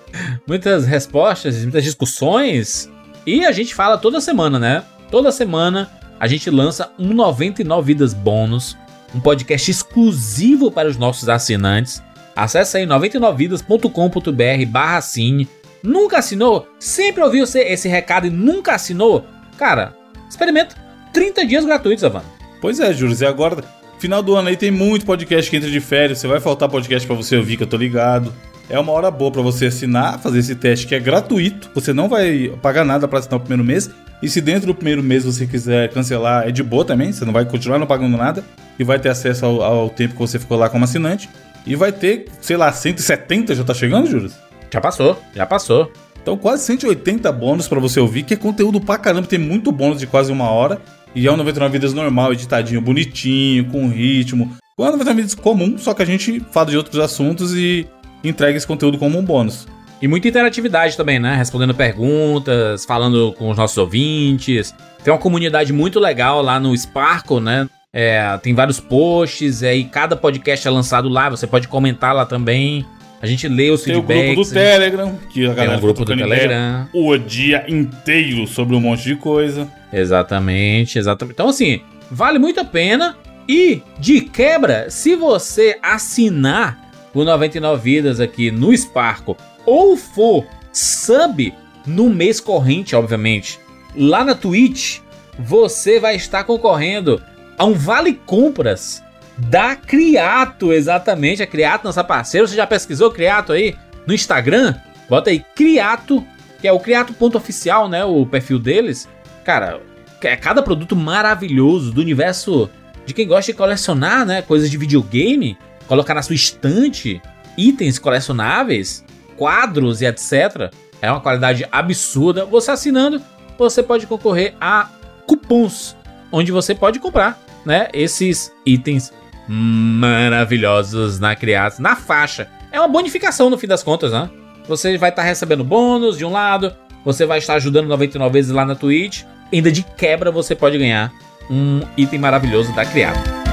muitas respostas, muitas discussões. E a gente fala toda semana, né? Toda semana a gente lança um 99 Vidas Bônus, um podcast exclusivo para os nossos assinantes. Acesse aí 99vidas.com.br barra assine. Nunca assinou? Sempre ouviu esse, recado e nunca assinou? Cara, experimenta 30 dias gratuitos, Havana. Pois é, Júlio, e agora, final do ano aí tem muito podcast que entra de férias, você vai faltar podcast pra você ouvir, que eu tô ligado. É uma hora boa pra você assinar, fazer esse teste que é gratuito, você não vai pagar nada pra assinar o primeiro mês. E se dentro do primeiro mês você quiser cancelar, é de boa também, você não vai continuar não pagando nada e vai ter acesso ao, ao tempo que você ficou lá como assinante. E vai ter, sei lá, 170 já tá chegando, Júlio? Já passou, já passou. Então, quase 180 bônus pra você ouvir, que é conteúdo pra caramba, tem muito bônus de quase uma hora. E é um 99 Vidas normal, editadinho, bonitinho, com ritmo. É um 99 Vidas comum, só que a gente fala de outros assuntos e entrega esse conteúdo como um bônus. E muita interatividade também, né? Respondendo perguntas, falando com os nossos ouvintes. Tem uma comunidade muito legal lá no Sparkle, né? É, tem vários posts, é, e cada podcast é lançado lá, você pode comentar lá também. A gente lê os Tem o feedbacks. grupo do Telegram, que a Tem galera um grupo do Telegram. o dia inteiro sobre um monte de coisa. Exatamente, exatamente. Então, assim, vale muito a pena. E, de quebra, se você assinar o 99 Vidas aqui no Sparkle ou for sub no mês corrente, obviamente, lá na Twitch, você vai estar concorrendo a um vale compras da Criato, exatamente. A Criato, nossa parceira. Você já pesquisou Criato aí no Instagram? Bota aí Criato, que é o Criato.oficial, né? O perfil deles. Cara, é cada produto maravilhoso do universo de quem gosta de colecionar, né? Coisas de videogame, colocar na sua estante itens colecionáveis, quadros e etc. É uma qualidade absurda. Você assinando, você pode concorrer a cupons, onde você pode comprar, né? Esses itens maravilhosos na Criato, na faixa. É uma bonificação no fim das contas, né? Você vai estar recebendo bônus de um lado, você vai estar ajudando 99 vezes lá na Twitch. Ainda de quebra você pode ganhar um item maravilhoso da Criado.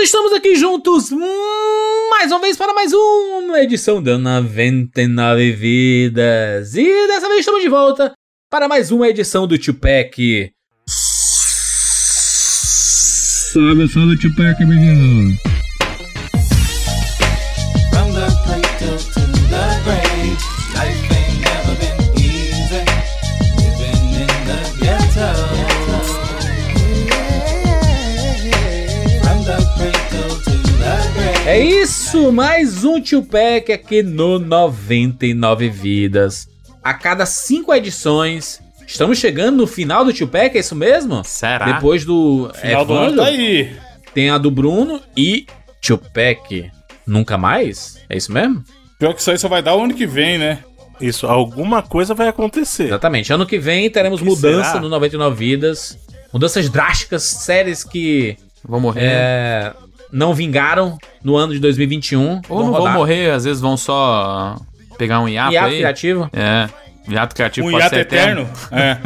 Estamos aqui juntos mais uma vez para mais uma edição da 99 Vidas. E dessa vez estamos de volta para mais uma edição do Tupac. Som do Tupac, menino. From the cradle to the grave, É isso, mais um Tupac aqui no 99 Vidas. A cada cinco edições, Estamos chegando no final do Tupac, é isso mesmo? Será? Depois do Final do ano tá aí. tem a do Bruno e Tupac nunca mais? É isso mesmo? Pior que isso aí só vai dar o ano que vem, né? Isso, alguma coisa vai acontecer. Exatamente. Ano que vem teremos Que mudança será? no 99 Vidas. Mudanças drásticas, séries que Vou morrer. é, não vingaram no ano de 2021. Ou não vão rodar. morrer, às vezes vão só pegar um hiato, Hiato aí. criativo. É. Hiato criativo Um pode hiato ser eterno. É.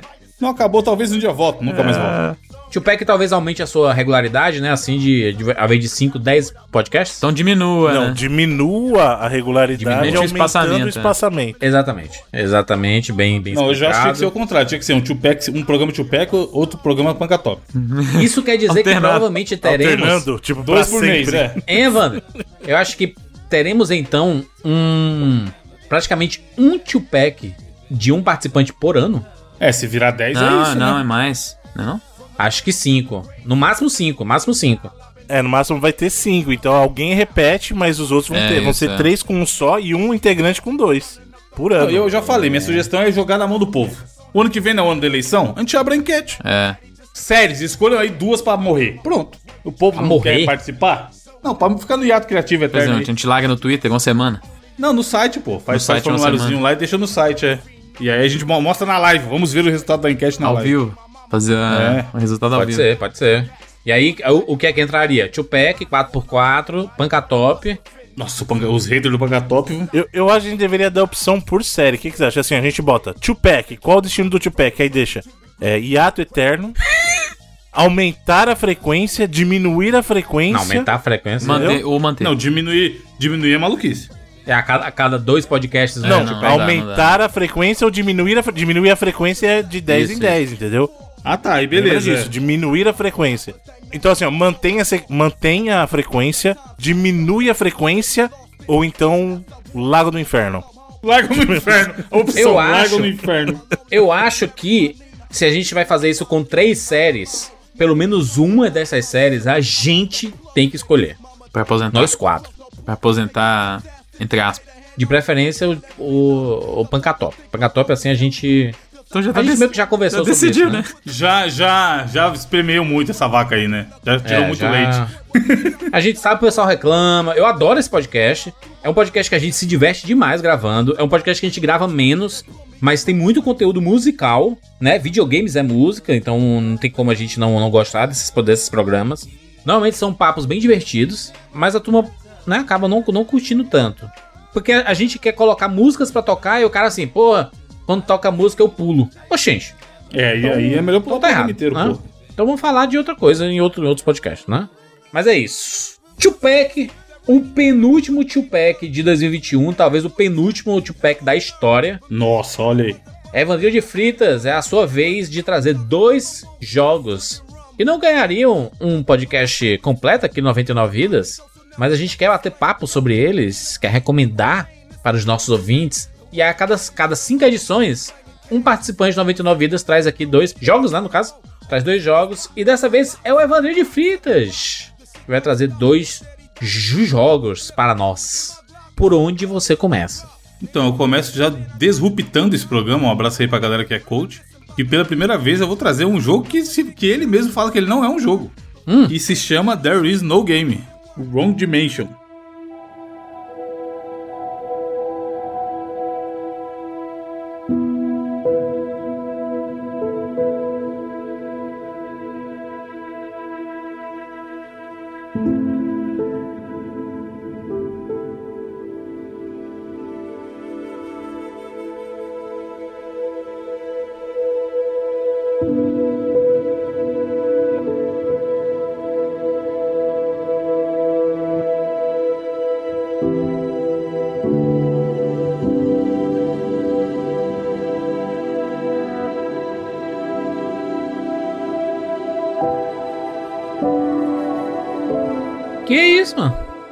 Não acabou, talvez um dia volta. Nunca mais volta. Tupac talvez aumente a sua regularidade, né? Assim, de, de ao invés de 5, 10 podcasts. Então diminua, Não, né? diminua a regularidade Diminua o aumentando espaçamento, o é. espaçamento. Exatamente. Exatamente, bem, bem Não, eu já achei que explicado. ia ser o contrário. Tinha que ser um, Tupac, um programa Tupac, outro programa Panca Top. Isso quer dizer que provavelmente teremos... Alternando, tipo, Dois por mês, sempre. é. Hein, Evandro? Eu acho que teremos então um... Praticamente um Tupac de um participante por ano. É, se virar 10 é Não, isso, não, né? é mais. Não? Acho que cinco. No máximo cinco, máximo cinco. É, no máximo vai ter cinco. Então alguém repete, mas os outros vão É, ter. Vão isso, ser é. três com um só e um integrante com dois. Por ano. Eu já falei, minha sugestão é jogar na mão do povo. O ano que vem, não é o ano da eleição, a gente abre a enquete. É. Séries, escolham aí duas pra morrer. Pronto. O povo Pra não morrer? quer participar? Não, pra ficar no hiato criativo eterno. a aí. gente larga no Twitter uma semana. Não, no site, pô. Faz, No faz site formuláriozinho lá e deixa no site, é. E aí a gente mo- mostra na live. Vamos ver o resultado da enquete na ao live. vivo. Fazer É. o resultado ao Pode vivo. ser, pode ser. E aí, o, o que é que entraria? Tupac, 4x4, Panca Top. Nossa, os haters do Panca Top. Eu, eu acho que a gente deveria dar opção por série. O que, que você acha? Assim, a gente bota Tupac. Qual o destino do Tupac? Aí deixa é, hiato eterno. aumentar a frequência, diminuir a frequência. Não, aumentar a frequência. Manter, ou manter. Não, diminuir, diminuir é maluquice. É a cada, a cada dois podcasts. Não, né, não, Tupac? dá, aumentar a frequência ou diminuir a, diminuir a frequência de 10 Isso, em 10, entendeu? Ah, tá. Aí Lembra beleza. disso, diminuir a frequência. Então, assim, ó, mantenha, se- mantenha a frequência, diminui a frequência, ou então Lago do Inferno. Larga no inferno. A opção, Eu acho- no inferno. Eu acho que se a gente vai fazer isso com três séries, pelo menos uma dessas séries a gente tem que escolher. Pra aposentar. Nós quatro. Pra aposentar, entre aspas. De preferência, o, o, o Pancatop. Pancatop, assim, a gente. Então já A gente meio que já conversou já sobre decidiu, isso, né? Já, já, já espremeu muito essa vaca aí, né? Já tirou É, muito já- leite. A gente sabe que o pessoal reclama. Eu adoro esse podcast. É um podcast que a gente se diverte demais gravando. É um podcast que a gente grava menos, mas tem muito conteúdo musical, né? Videogames é música, então não tem como a gente não, não gostar desses, desses programas. Normalmente são papos bem divertidos, mas a turma né, acaba não, não curtindo tanto. Porque a gente quer colocar músicas pra tocar e o cara assim, porra, quando toca música eu pulo. Oxente, É, e aí é melhor então pular o tá errado. inteiro, né? pô. Então vamos falar de outra coisa em, outro, em outros podcasts, né? Mas é isso. Tupac, o penúltimo Tupac de 2021, talvez o penúltimo Tupac da história. Nossa, olha aí. Evandro de Fritas, é a sua vez de trazer dois jogos que não ganhariam um podcast completo aqui no 99 Vidas, mas a gente quer bater papo sobre eles, quer recomendar para os nossos ouvintes. E a cada, cada cinco edições, um participante de 99 Vidas traz aqui dois jogos, né, no caso? Traz dois jogos. E dessa vez é o Evandro de Fritas, que vai trazer dois jogos para nós. Por onde você começa? Então, eu começo já desruptando esse programa. Um abraço aí pra galera que é coach. E pela primeira vez eu vou trazer um jogo que, se- que ele mesmo fala que ele não é um jogo. Hum. E se chama There Is No Game. Wrong Dimension.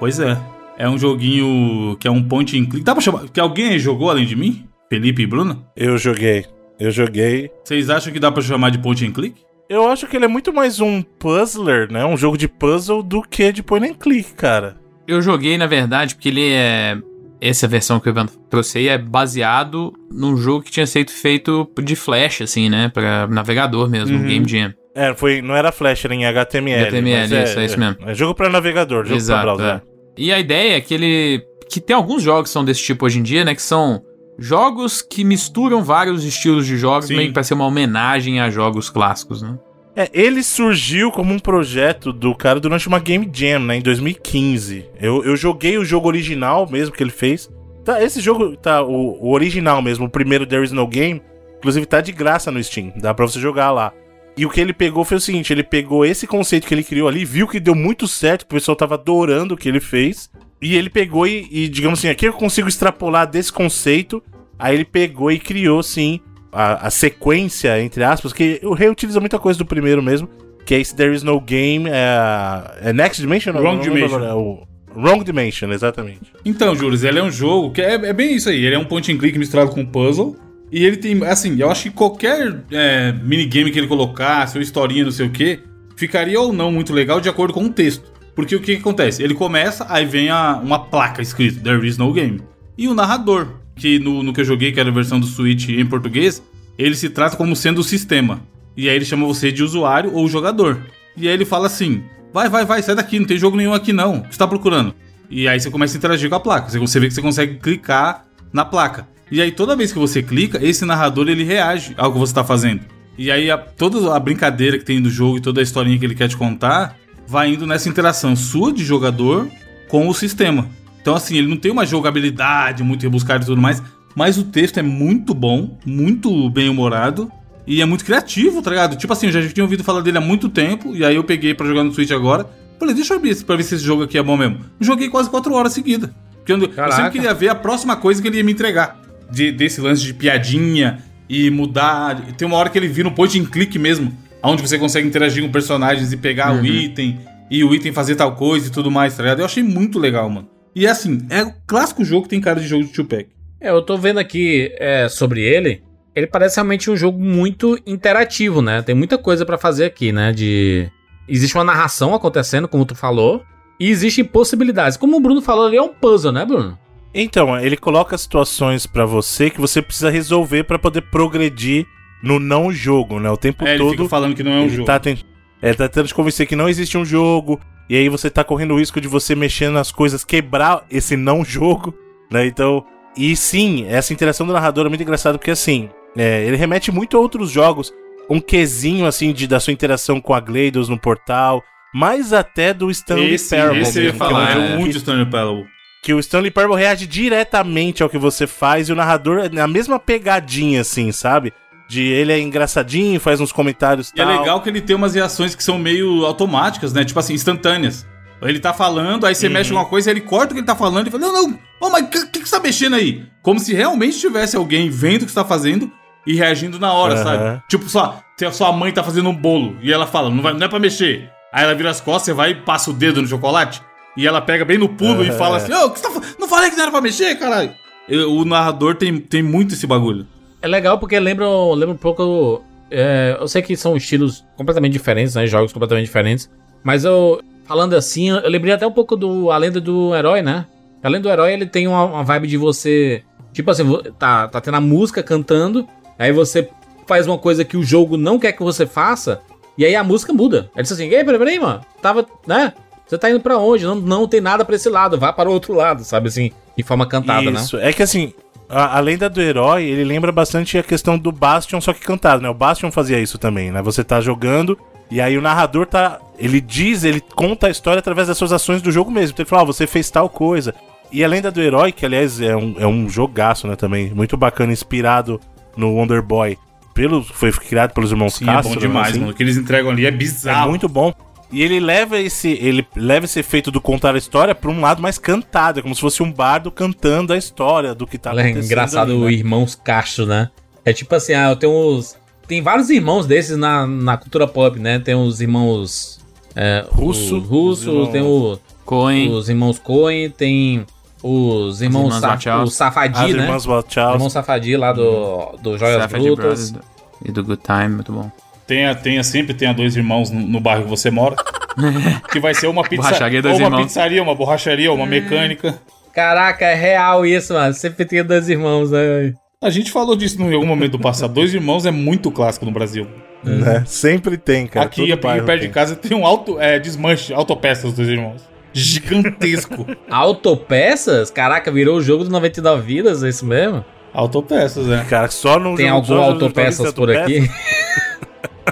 Pois é. É um joguinho que é um point and click. Dá pra chamar. Que alguém aí jogou além de mim? Felipe e Bruno? Eu joguei. Eu joguei. Vocês acham que dá pra chamar de point and click? Eu acho que ele é muito mais um puzzler, né? Um jogo de puzzle do que de point and click, cara. Eu joguei, na verdade, porque ele é essa versão que o Ivan trouxe aí é baseado num jogo que tinha sido feito de flash, assim, né? Pra navegador mesmo, Uhum. Game Jam. É, foi, não era Flash, era em HTML. HTML, mas isso, é isso mesmo. É jogo pra navegador, jogo pra browser. é. E a ideia é que ele. que tem alguns jogos que são desse tipo hoje em dia, né? Que são jogos que misturam vários estilos de jogos, Sim. meio que pra ser uma homenagem a jogos clássicos, né? É, ele surgiu como um projeto do cara durante uma Game Jam, né, em 2015. Eu, eu joguei o jogo original mesmo que ele fez. Tá, esse jogo, tá, o, o original mesmo, o primeiro There Is No Game, inclusive tá de graça no Steam, dá pra você jogar lá. E o que ele pegou foi o seguinte, ele pegou esse conceito que ele criou ali, viu que deu muito certo, o pessoal tava adorando o que ele fez, e ele pegou e, e, digamos assim, aqui eu consigo extrapolar desse conceito, aí ele pegou e criou, sim, a, a sequência, entre aspas, que eu reutiliza muita coisa do primeiro mesmo, que é esse There Is No Game, é, é Next Dimension? Wrong não Dimension. é Wrong Dimension, exatamente. Então, Júlio, ele é um jogo que é, é bem isso aí. Ele é um point and click misturado com puzzle. E ele tem, assim, eu acho que qualquer é, minigame que ele colocasse, ou historinha, não sei o que, ficaria ou não muito legal de acordo com o texto. Porque o que, que acontece? Ele começa, aí vem a- uma placa escrito There is no game. E o narrador, que no, no que eu joguei, que era a versão do Switch em português, ele se trata como sendo o sistema. E aí ele chama você de usuário ou jogador. E aí ele fala assim: vai, vai, vai, sai daqui, não tem jogo nenhum aqui não. O que você tá procurando? E aí você começa a interagir com a placa. Você vê que você consegue clicar na placa. E aí toda vez que você clica, esse narrador ele reage ao que você tá fazendo. E aí a- toda a brincadeira que tem do jogo e toda a historinha que ele quer te contar vai indo nessa interação sua de jogador com o sistema. Então assim, ele não tem uma jogabilidade muito rebuscada e tudo mais, mas o texto é muito bom, muito bem humorado e é muito criativo, tá ligado? Tipo assim, eu já tinha ouvido falar dele há muito tempo e aí eu peguei pra jogar no Switch agora. Falei, deixa eu esse- pra ver se esse jogo aqui é bom mesmo. Joguei quase 4 horas seguidas. Porque eu, eu sempre queria ver a próxima coisa que ele ia me entregar. De- desse lance de piadinha e mudar. Tem uma hora que ele vira um point and click mesmo. Onde você consegue interagir com personagens e pegar o item. E o item fazer tal coisa e tudo mais, tá ligado? Eu achei muito legal, mano. E assim, é o clássico jogo que tem cara de jogo de two-pack. É, eu tô vendo aqui é, sobre ele. Ele parece realmente um jogo muito interativo, né? Tem muita coisa pra fazer aqui, né? De existe uma narração acontecendo, como tu falou, e existem possibilidades. Como o Bruno falou, ali é um puzzle, né, Bruno? Então, ele coloca situações pra você que você precisa resolver pra poder progredir no não jogo, né? O tempo É, ele todo. fica falando que não é um ele jogo. Tá tent... é, tá tentando te convencer que não existe um jogo. E aí você tá correndo o risco de você mexer nas coisas, quebrar esse não jogo, né? Então. E sim, essa interação do narrador é muito engraçada porque assim, é, ele remete muito a outros jogos. Um quesinho assim de, da sua interação com a GLaDOS no portal. Mais até do Stanley Esse, Parable. esse eu ia mesmo, que é um falar, jogo é que- muito Stanley Parable. Que o Stanley Parable reage diretamente ao que você faz e o narrador é na mesma pegadinha, assim, sabe? De ele é engraçadinho, faz uns comentários E é tal. legal que ele tem umas reações que são meio automáticas, né? Tipo assim, instantâneas. Ele tá falando, aí você mexe em alguma coisa, ele corta o que ele tá falando e fala: Não, não, ô, mas o que, que, que você tá mexendo aí? Como se realmente tivesse alguém vendo o que você tá fazendo e reagindo na hora, Aham. sabe? Tipo, sua, se a sua mãe tá fazendo um bolo e ela fala: Não, vai, não é pra mexer. Aí ela vira as costas, você vai e passa o dedo no chocolate. E ela pega bem no pulo e Aham. fala assim: Ô, o que você tá Não falei que não era pra mexer, caralho. Eu- O narrador tem, tem muito esse bagulho. É legal porque lembra, lembra um pouco. é, eu sei que são estilos completamente diferentes, né? Jogos completamente diferentes. Mas eu, falando assim, eu lembrei até um pouco do A Lenda do Herói, né? A Lenda do Herói ele tem uma, uma vibe de você. Tipo assim, tá, tá tendo a música cantando, aí você faz uma coisa que o jogo não quer que você faça, e aí a música muda. Aí diz assim: Ei, peraí, peraí, mano. Tava, né? Você tá indo pra onde? Não, não tem nada pra esse lado, vá para o outro lado, sabe assim? De forma cantada, né? Isso, é que assim, a, a lenda do herói, ele lembra bastante a questão do Bastion, só que cantado, né? O Bastion fazia isso também, né? Você tá jogando e aí o narrador tá. Ele diz, ele conta a história através das suas ações do jogo mesmo. Então ele fala, ó, você fez tal coisa. E a lenda do herói, que aliás é um, é um jogaço, né, também, muito bacana, inspirado no Wonder Boy. Pelo, foi criado pelos irmãos Sim, Castro, é bom né, demais, assim. mano. O que eles entregam ali é É bizarro. muito bom. E ele leva esse, ele leva esse efeito do contar a história pra um lado mais cantado, é como se fosse um bardo cantando a história do que tá é acontecendo. engraçado ali, o né? Irmãos Castro, né? É tipo assim, ah, eu tenho uns. Tem vários irmãos desses na, na cultura pop, né? Tem os irmãos. É, Russo, o Russo, os irmãos- tem o- Coen. os irmãos Coen, tem os irmãos, irmãs Sa- Wachowski. o Safadi, As né? irmãs O irmão Wachowski. Safadi lá do, do Joias Savage Brutas. Brothers E do Good Time, muito bom. Tenha, tenha sempre tenha dois irmãos no, no bairro que você mora. que vai ser uma pizza, Borracharia ou uma irmãos. pizzaria, uma borracharia, uma mecânica. Caraca, é real isso, mano. Sempre tem dois irmãos, né? A gente falou disso em algum momento do passado. Dois irmãos é muito clássico no Brasil. Né? Sempre tem, cara. Aqui, aqui perto de tem. casa tem um auto, é, desmanche, autopeças dos dois irmãos. Gigantesco. Autopeças? Caraca, virou o jogo do 99 vidas, é isso mesmo? autopeças, né? Cara, só no Tem algum autopeças de por aqui?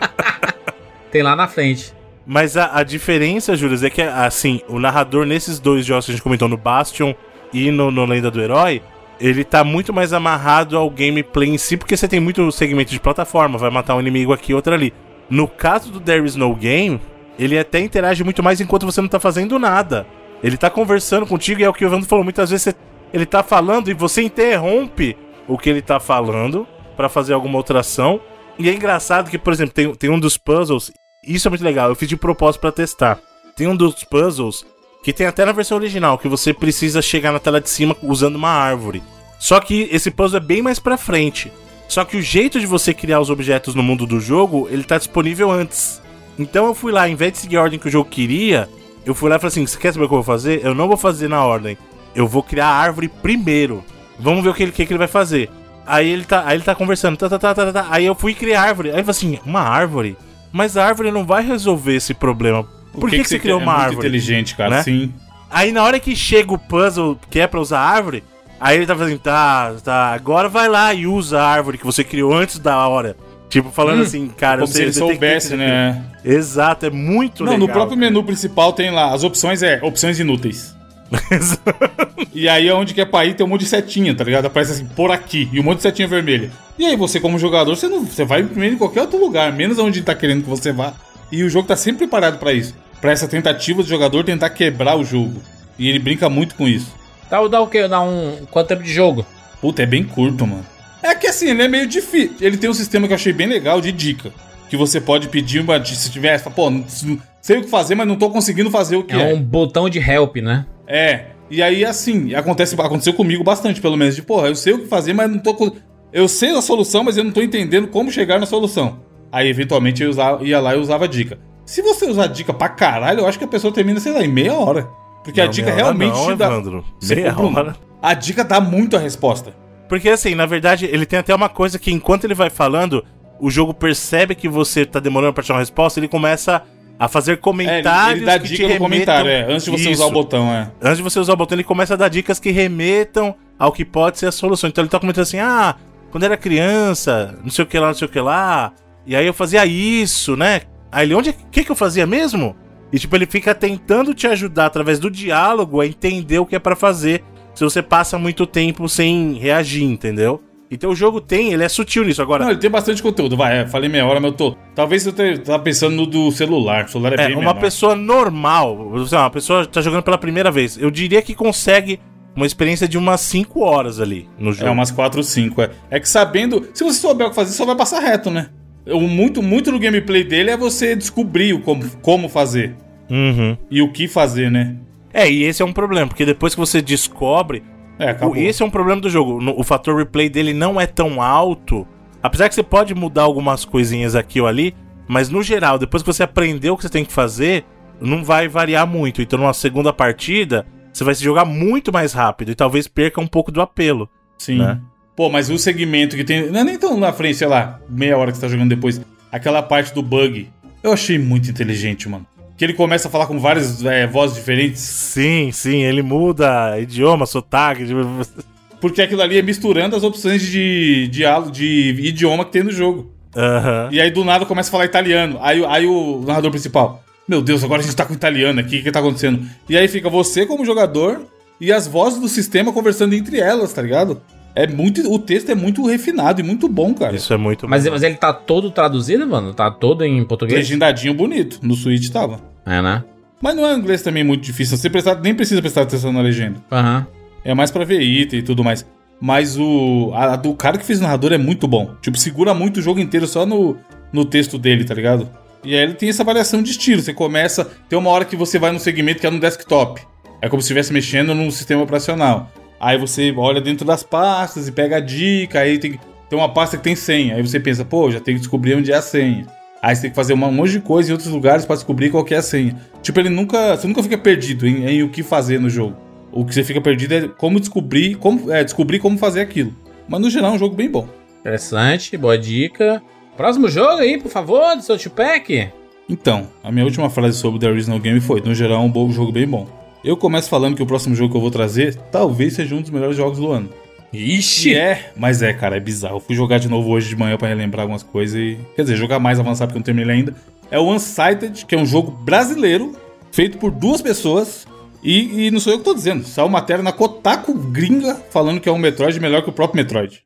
Tem lá na frente. Mas a, a diferença, Júlio, é que, assim, o narrador nesses dois jogos que a gente comentou, no Bastion e no, no Lenda do Herói, ele tá muito mais amarrado ao gameplay em si, porque você tem muito segmento de plataforma, vai matar um inimigo aqui, outro ali. No caso do There Is No Game, ele até interage muito mais enquanto você não tá fazendo nada. Ele tá conversando contigo e é o que o Evandro falou, muitas vezes você- ele tá falando e você interrompe o que ele tá falando pra fazer alguma outra ação. E é engraçado que, por exemplo, tem, tem um dos puzzles, isso é muito legal, eu fiz de propósito pra testar. Tem um dos puzzles que tem até na versão original, que você precisa chegar na tela de cima usando uma árvore. Só que esse puzzle é bem mais pra frente. Só que o jeito de você criar os objetos no mundo do jogo, ele tá disponível antes. Então eu fui lá, em vez de seguir a ordem que o jogo queria, eu fui lá e falei assim: você quer saber o que eu vou fazer? Eu não vou fazer na ordem. Eu vou criar a árvore primeiro. Vamos ver o que ele, que que ele vai fazer. Aí ele tá, aí ele tá conversando, tá, tá, tá, tá, tá. Aí eu fui criar árvore. Aí ele falou assim: uma árvore? Mas a árvore não vai resolver esse problema. Por que, que, você criou quer? uma é muito árvore? inteligente, cara. né? Sim. Aí na hora que chega o puzzle que é pra usar a árvore, aí ele tá fazendo, tá, tá, agora vai lá e usa a árvore que você criou antes da hora. Tipo, falando assim, cara, Como se ele soubesse, que- né? Exato, é muito Não, legal. no próprio menu principal tem lá, as opções é opções inúteis. E aí, onde que é pra ir, tem um monte de setinha, tá ligado? Aparece assim, por aqui, e um monte de setinha vermelha. E aí, você, como jogador, você não. Você vai primeiro em qualquer outro lugar, menos onde ele tá querendo que você vá. E o jogo tá sempre preparado pra isso. Pra essa tentativa do jogador tentar quebrar o jogo. E ele brinca muito com isso. Dá, dá o quê? Dá um. Quanto tempo de jogo? Puta, é bem curto, mano. É que assim, ele é meio difícil. Ele tem um sistema que eu achei bem legal de dica. Que você pode pedir uma. Se tiver, pô, sei o que fazer, mas não tô conseguindo fazer o que É é. um botão de help, né? É. E aí, assim, acontece, aconteceu comigo bastante, pelo menos. De, porra, eu sei o que fazer, mas não tô. Eu sei a solução, mas eu não tô entendendo como chegar na solução. Aí, eventualmente, eu usava- ia lá e usava a dica. Se você usar dica pra caralho, eu acho que a pessoa termina, sei lá, em meia hora. Porque a Não, dica meia hora realmente não, te dá. Evandro. Meia hora. A dica dá muito a resposta. Porque assim, na verdade, ele tem até uma coisa que enquanto ele vai falando, o jogo percebe que você tá demorando pra achar uma resposta, ele começa a fazer É, ele, comentários ele dá que te dica no comentário, é. Antes de você usar o Isso. botão, é. Antes de você usar o botão, ele começa a dar dicas que remetam ao que pode ser a solução. Então ele tá comentando assim: ah, quando era criança, não sei o que lá, não sei o que lá, e aí eu fazia isso, né? Aí ele, onde, o que que eu fazia mesmo? E tipo, ele fica tentando te ajudar através do diálogo a entender o que é pra fazer se você passa muito tempo sem reagir, entendeu? Então o jogo tem, ele é sutil nisso. Agora, Não, ele tem bastante conteúdo. Vai, é, falei meia hora, mas eu tô. Talvez eu tava pensando no do celular. O celular é, É, bem uma menor. pessoa normal, uma pessoa tá jogando pela primeira vez, eu diria que consegue uma experiência de umas 5 horas ali no jogo. É umas 4 ou 5, é. É que sabendo. Se você souber o que fazer, só vai passar reto, né? O muito, muito do gameplay dele é você descobrir o como, como fazer. Uhum. E o que fazer, né? É, e esse é um problema, porque depois que você descobre. É, acabou. esse é um problema do jogo. O fator replay dele não é tão alto. Apesar que você pode mudar algumas coisinhas aqui ou ali, mas no geral, depois que você aprendeu o que você tem que fazer, não vai variar muito. Então, numa segunda partida, você vai se jogar muito mais rápido e talvez perca um pouco do apelo. Sim. né? Pô, mas o segmento que tem. Não é nem tão na frente, sei lá, meia hora que você tá jogando depois. Aquela parte do bug. Eu achei muito inteligente, mano. Que ele começa a falar com várias é, vozes diferentes. Sim, sim, ele muda idioma, sotaque. tipo, Porque aquilo ali é misturando as opções de diálogo, de idioma que tem no jogo. Aham. E aí do nada começa a falar italiano. Aí, aí o narrador principal, meu Deus, agora a gente tá com italiano aqui, o que tá acontecendo? E aí fica você como jogador e as vozes do sistema conversando entre elas, tá ligado? É muito, o texto é muito refinado e muito bom, cara. Isso é muito Mas, bom. mas ele tá todo traduzido, mano? Tá todo em português? Legendadinho bonito, no Switch tava. É, né? Mas não é inglês também muito difícil, você prestar, nem precisa prestar atenção na legenda. Aham. É mais pra ver item e tudo mais. Mas o. A, a do cara que fez o narrador é muito bom. Tipo, segura muito o jogo inteiro só no, no texto dele, tá ligado? E aí ele tem essa variação de estilo. Você começa. Tem uma hora que você vai no segmento que é no desktop. É como se estivesse mexendo num sistema operacional. Aí você olha dentro das pastas e pega a dica. Aí tem, tem uma pasta que tem senha. Aí você pensa, pô, já tenho que descobrir onde é a senha. Aí você tem que fazer um monte de coisa em outros lugares pra descobrir qual que é a senha. Tipo, ele nunca. Você nunca fica perdido em, em o que fazer no jogo. O que você fica perdido é como descobrir como, é, descobrir como fazer aquilo. Mas no geral é um jogo bem bom. Interessante, boa dica. Próximo jogo aí, por favor, do seu Tupac. Então, a minha última frase sobre The Original Game foi: no geral, é um bom jogo bem bom. Eu começo falando que o próximo jogo que eu vou trazer talvez seja um dos melhores jogos do ano. Ixi! Que é, mas é, cara, é bizarro. Eu fui jogar de novo hoje de manhã pra relembrar algumas coisas e. Quer dizer, jogar mais avançado porque eu não terminei ainda. É o Unsighted, que é um jogo brasileiro, feito por duas pessoas. E, e não sou eu que tô dizendo. Saiu matéria na Kotaku gringa falando que é um Metroid melhor que o próprio Metroid.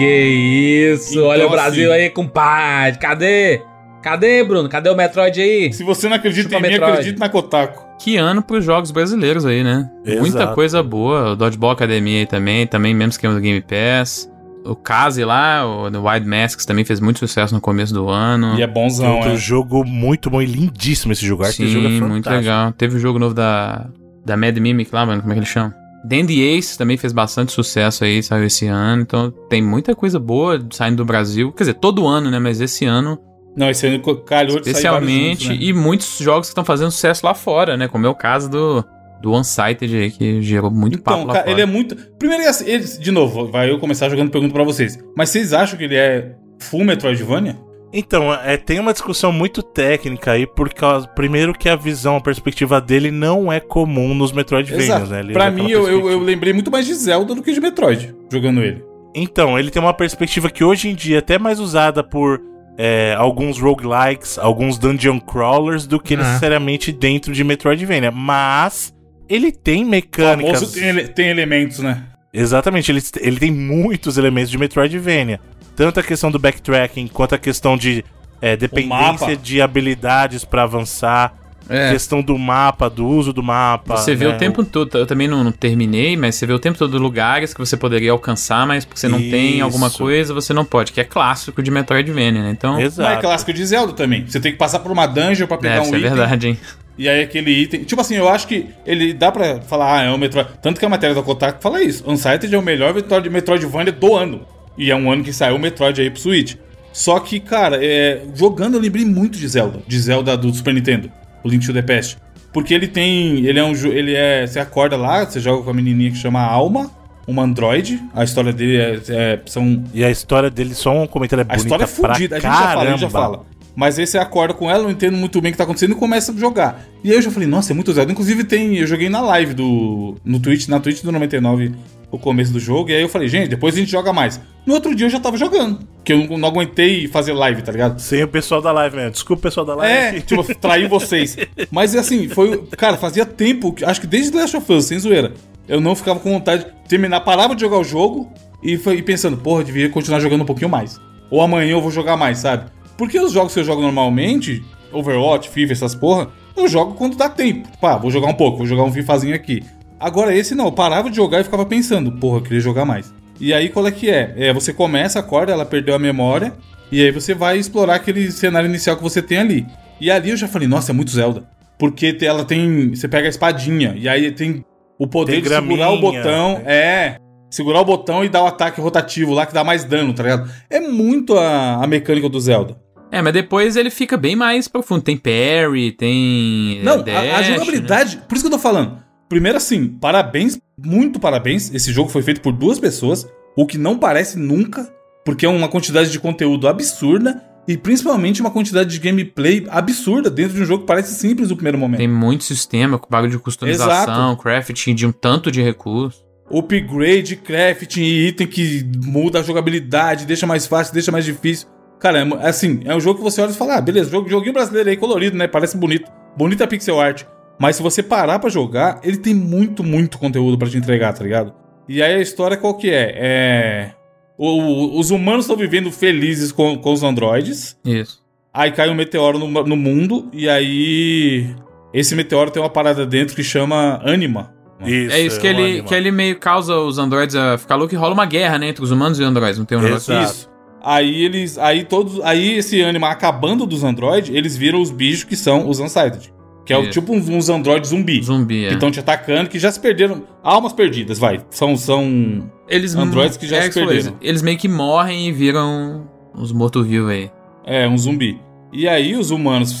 Que isso! Então, Olha o Brasil assim- aí, compadre. Cadê? Cadê, Bruno? Cadê o Metroid aí? Se você não acredita Chupa em mim, Metroid. acredite na Kotaku. Que ano pros jogos brasileiros aí, né? Exato. Muita coisa boa. O Dodgeball Academia aí também, também mesmo esquema do Game Pass. O Kaze lá, o The Wild Masks também fez muito sucesso no começo do ano. E é bonzão, Outro é. jogo muito bom e lindíssimo esse jogo. Sim, jogo é muito legal. Teve o jogo novo da, da Mad Mimic lá, mano, como é que ele chama? Dandy Ace também fez bastante sucesso aí, saiu esse ano. Então tem muita coisa boa saindo do Brasil. Quer dizer, todo ano, né? Mas esse ano, Não, esse ano calhou especialmente. juntos, né? E muitos jogos que estão fazendo sucesso lá fora, né? Como é o caso do, do Unsighted aí, que gerou muito papo Então, lá cara, fora. ele é muito. Primeiro, assim, ele, de novo, vai eu começar jogando pergunta pra vocês. Mas vocês acham que ele é full Metroidvania? Então, é, tem uma discussão muito técnica aí, por causa. Primeiro que a visão, a perspectiva dele não é comum nos Metroidvanias, né? Ele Pra mim, eu, eu, lembrei muito mais de Zelda do que de Metroid, jogando ele. Então, ele tem uma perspectiva que hoje em dia é até mais usada por é, alguns roguelikes, alguns dungeon crawlers, do que Ah. necessariamente dentro de Metroidvania. Mas ele tem mecânicas. Famoso tem, ele- tem elementos, né? Exatamente, ele, ele tem muitos elementos de Metroidvania. Tanto a questão do backtracking, quanto a questão de é, dependência de habilidades pra avançar. É. Questão do mapa, do uso do mapa. Você vê né? o tempo todo, eu também não, não terminei, mas você vê o tempo todo lugares que você poderia alcançar, mas porque você não tem alguma Isso. coisa, você não pode, que é clássico de Metroidvania, né? Então, Mas é Exato. clássico de Zelda também. Você tem que passar por uma dungeon pra pegar deve um ser item. verdade, hein? E aí aquele item. Tipo assim, eu acho que ele dá pra falar, ah, é o Metroid. Tanto que a matéria da Kotaku fala isso. Unsighted é o melhor Metroid, Metroidvania do ano. E é um ano que saiu o Metroid aí pro Switch. Só que, cara, é, jogando eu lembrei muito de Zelda. De Zelda do Super Nintendo. O Link to the Past. Porque ele tem. Ele é um. Ele é. Você acorda lá, você joga com a menininha que chama Alma, uma android. A história dele é. é- são E a história dele, só um comentário é a história é fodida, a gente já fala, a gente já fala. Mas aí você acorda com ela, não entendo muito bem o que tá acontecendo e começa a jogar. E aí eu já falei, nossa, é muito Zelda. Inclusive tem, eu joguei na live do. No Twitch, na Twitch do 99, o começo do jogo. E aí eu falei, gente, depois a gente joga mais. No outro dia eu já tava jogando. Que eu não, aguentei fazer live, tá ligado? Sem o pessoal da live, né? Desculpa o pessoal da live. É, tipo, trair vocês. Mas assim, foi. Cara, fazia tempo, acho que desde Last of Us, sem zoeira. Eu não ficava com vontade de terminar, parava de jogar o jogo e foi e pensando, porra, devia continuar jogando um pouquinho mais. Ou amanhã eu vou jogar mais, sabe? Porque os jogos que eu jogo normalmente, Overwatch, FIFA, essas porra, eu jogo quando dá tempo. Pá, vou jogar um pouco, vou jogar um FIFAzinho aqui. Agora esse não, eu parava de jogar e ficava pensando, porra, eu queria jogar mais. E aí qual é que é? É, você começa, acorda, ela perdeu a memória, e aí você vai explorar aquele cenário inicial que você tem ali. E ali eu já falei, nossa, é muito Zelda. Porque ela tem. Você pega a espadinha, e aí tem o poder Tem de segurar o graminha. botão. É. Segurar o botão e dar o ataque rotativo lá que dá mais dano, tá ligado? É muito a, a mecânica do Zelda. É, mas depois ele fica bem mais profundo. Tem parry, tem. Não, dash, a, a né? jogabilidade. Por isso que eu tô falando. Primeiro, assim, parabéns, muito parabéns. Esse jogo foi feito por duas pessoas, o que não parece nunca, porque é uma quantidade de conteúdo absurda e principalmente uma quantidade de gameplay absurda dentro de um jogo que parece simples no primeiro momento. Tem muito sistema, com bagulho de customização, crafting, de um tanto de recurso. upgrade, crafting e item que muda a jogabilidade, deixa mais fácil, deixa mais difícil. Cara, é, mu- assim, é um jogo que você olha e fala, ah, beleza, joguinho brasileiro aí, colorido, né? Parece bonito. Bonita pixel art. Mas se você parar pra jogar, ele tem muito, muito conteúdo pra te entregar, tá ligado? E aí a história qual que é? É... O- o- os humanos estão vivendo felizes com, com os androides. Isso. Aí cai um meteoro no, no mundo. E aí. Esse meteoro tem uma parada dentro que chama Anima. Isso, é isso que um ele, que ele meio causa os androides a ficar louco e rola uma guerra, né? Entre os humanos e os androides, não tem um negócio Exato. Isso. Aí eles. Aí todos. Aí esse Anima acabando dos androides, eles viram os bichos que são os Unsighted. Que é o tipo uns, uns androides zumbi. zumbi, é. Que estão te atacando, que já se perderam. Almas perdidas, vai. São. são eles androides que já é, se perderam. Eles, eles meio que morrem e viram os mortos-vivos aí. É, um zumbi. E aí os humanos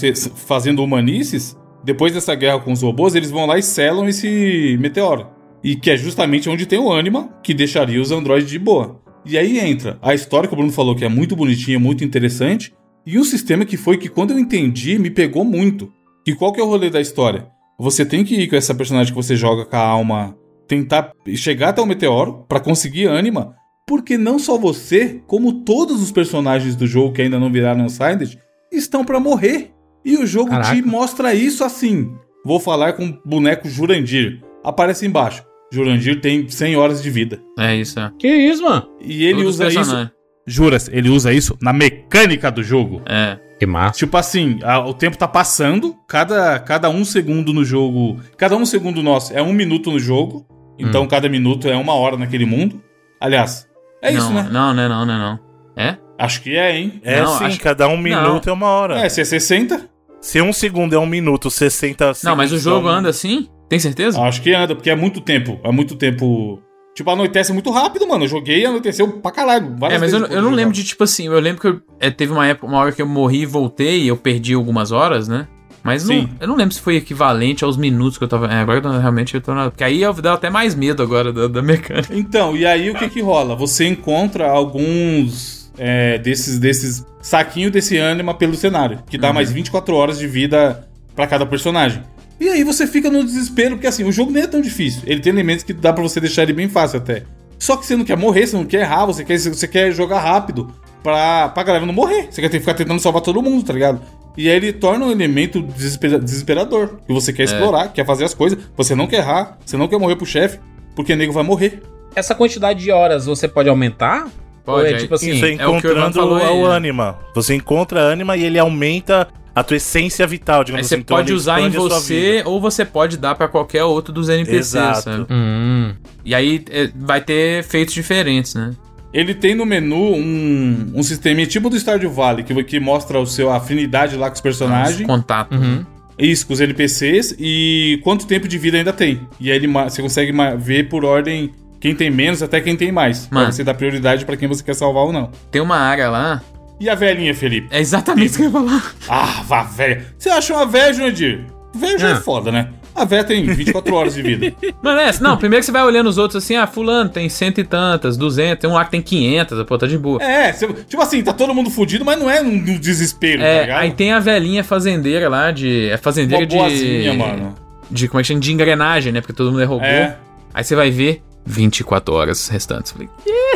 fazendo humanices, depois dessa guerra com os robôs, eles vão lá e selam esse meteoro. E que é justamente onde tem o Anima, que deixaria os androides de boa. E aí entra a história que o Bruno falou que é muito bonitinha, muito interessante, e um sistema que foi que quando eu entendi, me pegou muito. Que qual que é o rolê da história? Você tem que ir com essa personagem que você joga com a alma, tentar chegar até o meteoro pra conseguir Anima, porque não só você, como todos os personagens do jogo que ainda não viraram Unsighted, estão pra morrer. E o jogo Caraca. te mostra isso assim. Vou falar com o boneco Jurandir. Aparece embaixo. Jurandir tem 100 horas de vida. É isso, é. Que isso, mano? E ele Todos os usa isso. Juras, ele usa isso na mecânica do jogo. É. Que massa. Tipo assim, a- o tempo tá passando, cada, cada um segundo no jogo. Cada um segundo nosso é um minuto no jogo. Então cada minuto é uma hora naquele mundo. Aliás, é não, isso, né? Não, não é não, não é não. É? Acho que é, hein? É Não, sim, acho- cada um minuto é uma hora. É, se é 60, Se um segundo é um minuto, 60 Não, mas o jogo são- anda assim? Tem certeza? acho que anda, porque é muito tempo. É muito tempo. Tipo, anoitece muito rápido, mano. Eu joguei e anoiteceu pra caralho. É, mas eu, eu não depois lembro de, tipo assim, eu lembro que eu- é, teve uma época, uma hora que eu morri e voltei e eu perdi algumas horas, né? Mas não, eu não lembro se foi equivalente aos minutos que eu tava. É, agora eu- realmente eu tô na. Porque aí eu dá até mais medo agora da, da mecânica. Então, e aí o que que rola? Você encontra alguns é, desses, desses saquinhos desse ânima pelo cenário, que dá mais 24 horas de vida pra cada personagem. E aí você fica no desespero, porque assim, o jogo nem é tão difícil. Ele tem elementos que dá pra você deixar ele bem fácil até. Só que você não quer morrer, você não quer errar, você quer, você quer jogar rápido pra, pra galera não morrer. Você quer ter- ficar tentando salvar todo mundo, tá ligado? E aí ele torna um elemento desespera- desesperador. Que você quer explorar, quer fazer as coisas. Você não quer errar, você não quer morrer pro chefe, porque o nego vai morrer. Essa quantidade de horas você pode aumentar? Pode, Ou é aí- tipo assim. Isso, é é o que o ânima. Você encontra a ânima e ele aumenta a tua essência vital, Aí digamos você assim. Então pode usar em você ou você pode dar pra qualquer outro dos NPCs, Exato. sabe? Hum. E aí é, vai ter efeitos diferentes, né? Ele tem no menu um, um sistema tipo do Stardew Valley, que, que mostra o seu a afinidade lá com os personagens. Contato. Uhum. Isso, com os NPCs e quanto tempo de vida ainda tem. E aí ele, você consegue ver por ordem quem tem menos até quem tem mais. Mano. Pra você dar prioridade pra quem você quer salvar ou não. Tem uma área lá. E a velhinha, Felipe? É exatamente isso que eu ia falar. Ah, vá, velha. Você acha uma velha, Jurandir? Velha é Ah. foda, né? A velha tem 24 horas de vida. Mano, é, não, primeiro que você vai olhando os outros assim, ah, fulano tem cento e tantas, duzentas, tem um lá que tem quinhentas, pô, tá de boa. É, tipo assim, tá todo mundo fudido, mas não é um, desespero, tá É, ligado? aí tem a velhinha fazendeira lá de. É fazendeira Uma de. boazinha, mano. De como é que chama? De engrenagem, né? Porque todo mundo é robô. É. Aí você vai ver 24 horas restantes. Falei,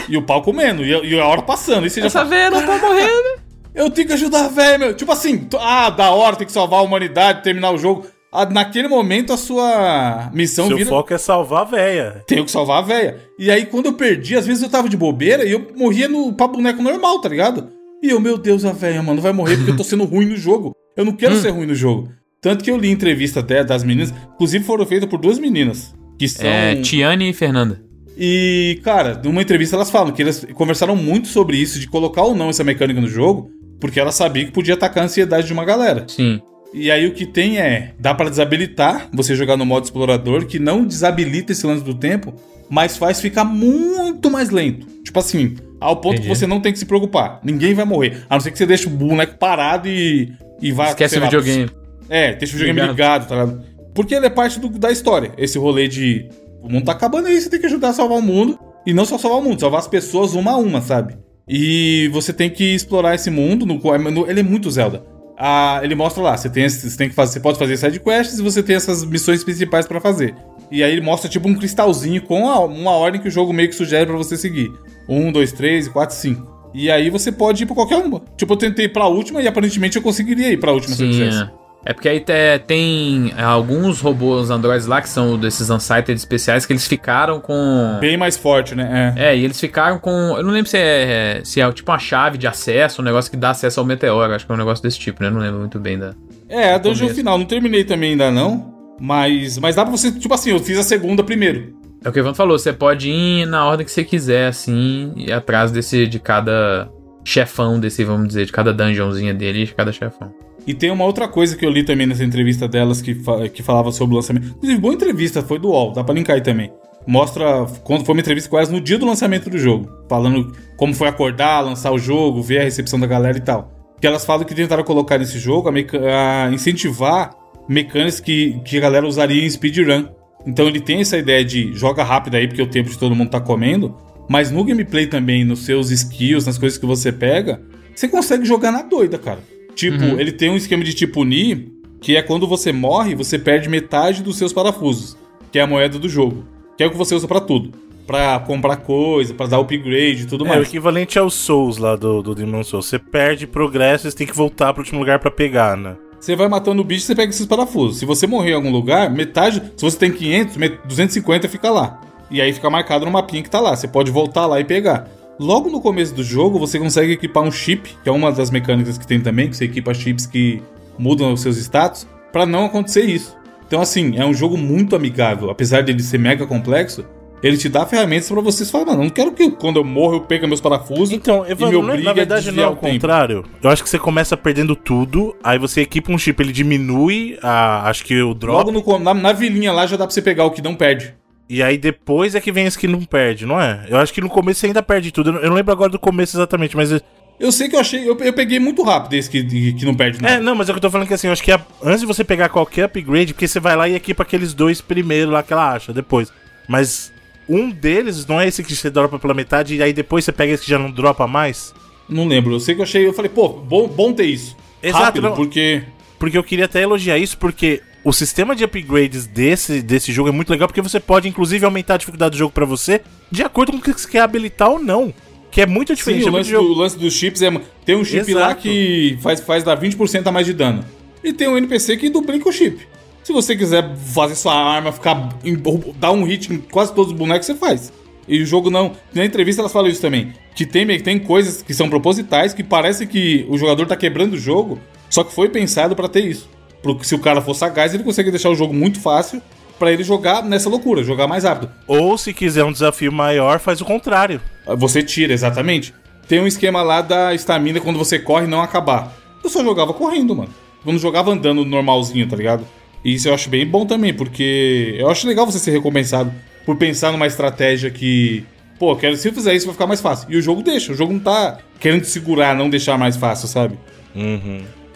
E o pau comendo, e a, e hora passando. E você já essa fala, velha não tá morrendo. Eu tenho que ajudar a velha, meu. Tipo assim, ah, da hora, tem que salvar a humanidade, terminar o jogo. Ah, naquele momento a sua missão Seu vira. foco é salvar a véia. Tenho que salvar a velha. E aí, quando eu perdi, às vezes eu tava de bobeira e eu morria no pra boneco normal, tá ligado? E eu, meu Deus, a velha, mano, vai morrer porque eu tô sendo ruim no jogo. Eu não quero ser ruim no jogo. Tanto que eu li entrevista até das meninas, inclusive foram feitas por duas meninas. Que são. É, Tiane e Fernanda. E, cara, numa entrevista elas falam que elas conversaram muito sobre isso, de colocar ou não essa mecânica no jogo, porque elas sabiam que podia atacar a ansiedade de uma galera. Sim. E aí o que tem é, dá pra desabilitar você jogar no modo explorador, que não desabilita esse lance do tempo, mas faz ficar muito mais lento. Tipo assim, ao ponto Entendi. que você não tem que se preocupar. Ninguém vai morrer. A não ser que você deixe o boneco parado e, e vá. Esquece o lá, videogame. é, deixa o videogame Ligado. ligado, tá ligado? Porque ele é parte do- da história. Esse rolê de. O mundo tá acabando aí, você tem que ajudar a salvar o mundo. E não só salvar o mundo, salvar as pessoas uma a uma, sabe? E você tem que explorar esse mundo. No, no- ele é muito Zelda. Ah, ele mostra lá, você tem, você tem que fazer, você pode fazer side quests e você tem essas missões principais pra fazer. E aí ele mostra tipo um cristalzinho com a- uma ordem que o jogo meio que sugere pra você seguir. Um, dois, três, quatro, cinco. E aí você pode ir pra qualquer uma. Tipo, eu tentei ir pra última e aparentemente eu conseguiria ir pra última se eu Sim, quisesse. é. É porque aí te- tem alguns robôs androides lá que são desses Unsighted especiais que eles ficaram com. Bem mais forte, né? É. É, e eles ficaram com. Eu não lembro se é, se é tipo uma chave de acesso, um negócio que dá acesso ao meteoro. Acho que é um negócio desse tipo, né? Eu não lembro muito bem da. É, a dungeon final. Não terminei também ainda não. Mas, mas dá pra você, tipo assim, eu fiz a segunda primeiro. É o que o Ivan falou, você pode ir na ordem que você quiser, assim, e atrás desse de cada chefão desse, vamos dizer, de cada dungeonzinha dele de cada chefão. E tem uma outra coisa que eu li também nessa entrevista delas que, fa- que falava sobre o lançamento. Inclusive, boa entrevista, foi do UOL, dá pra linkar aí também. Mostra quando foi uma entrevista elas no dia do lançamento do jogo. Falando como foi acordar, lançar o jogo, ver a recepção da galera e tal. Que elas falam que tentaram colocar nesse jogo a, a incentivar mecânicas que, que a galera usaria em speedrun. Então ele tem essa ideia de joga rápido aí, porque o tempo de todo mundo tá comendo. Mas no gameplay também, nos seus skills, nas coisas que você pega, você consegue jogar na doida, cara. Tipo, ele tem um esquema de tipo Ni, que é quando você morre, você perde metade dos seus parafusos, que é a moeda do jogo. Que é o que você usa pra tudo. Pra comprar coisa, pra dar upgrade e tudo É o mais. equivalente aos Souls lá do, do Demon Souls. Você perde progresso e você tem que voltar pro último lugar pra pegar, né? Você vai matando o bicho, você pega esses parafusos. Se você morrer em algum lugar, metade. Se você tem 500, met- 250 fica lá. E aí fica marcado no mapinha que tá lá. Você pode voltar lá e pegar. Logo no começo do jogo, você consegue equipar um chip, que é uma das mecânicas que tem também, que você equipa chips que mudam os seus status, pra não acontecer isso. Então, assim, é um jogo muito amigável. Apesar dele ser mega complexo, ele te dá ferramentas pra vocês falarem, mano, não quero que quando eu morro eu pegue meus parafusos Então, me Evandro, não é- na verdade não é o o tempo. contrário. Eu acho que você começa perdendo tudo, aí você equipa um chip, ele diminui a, acho que o drop, Logo no, na, na vilinha lá já dá pra você pegar o que não perde. E aí depois é que vem esse que não perde, não é? Eu acho que no começo você ainda perde tudo. Eu não- eu não lembro agora do começo exatamente, mas... Eu sei que eu achei. Eu, eu peguei muito rápido esse que, que não perde nada. É, não, mas é o que eu tô falando que assim, eu acho que a- antes de você pegar qualquer upgrade, porque você vai lá e equipa aqueles dois primeiro lá que ela acha, depois. Mas um deles não é esse que você dropa pela metade, e aí depois você pega esse que já não dropa mais? Não lembro. Eu sei que eu achei. Eu falei, pô, bom, bom ter isso. Exato, Rápido, não. porque. Porque eu queria até elogiar isso, porque o sistema de upgrades desse, desse jogo é muito legal, porque você pode, inclusive, aumentar a dificuldade do jogo pra você, de acordo com o que você quer habilitar ou não. Que é muito diferente. Sim, o lance, jogo- do, o lance dos chips é. Tem um chip lá Exato. que faz, faz dar 20% a mais de dano. E tem um NPC que duplica o chip. Se você quiser fazer sua arma ficar. em- dar um hit em quase todos os bonecos, você faz. E o jogo não. Na entrevista elas falam isso também. Que tem, tem coisas que são propositais que parece que o jogador tá quebrando o jogo, só que foi pensado pra ter isso. Porque se o cara for sagaz, ele consegue deixar o jogo muito fácil pra ele jogar nessa loucura, jogar mais rápido. Ou se quiser um desafio maior, faz o contrário. Você tira, exatamente. Tem um esquema lá da estamina quando você corre não acabar. Eu só jogava correndo, mano. Eu não jogava andando normalzinho, tá ligado? E isso eu acho bem bom também, porque eu acho legal você ser recompensado por pensar numa estratégia que. Pô, quero, se eu fizer isso vai ficar mais fácil. E o jogo deixa, o jogo não tá querendo te segurar, não deixar mais fácil, sabe?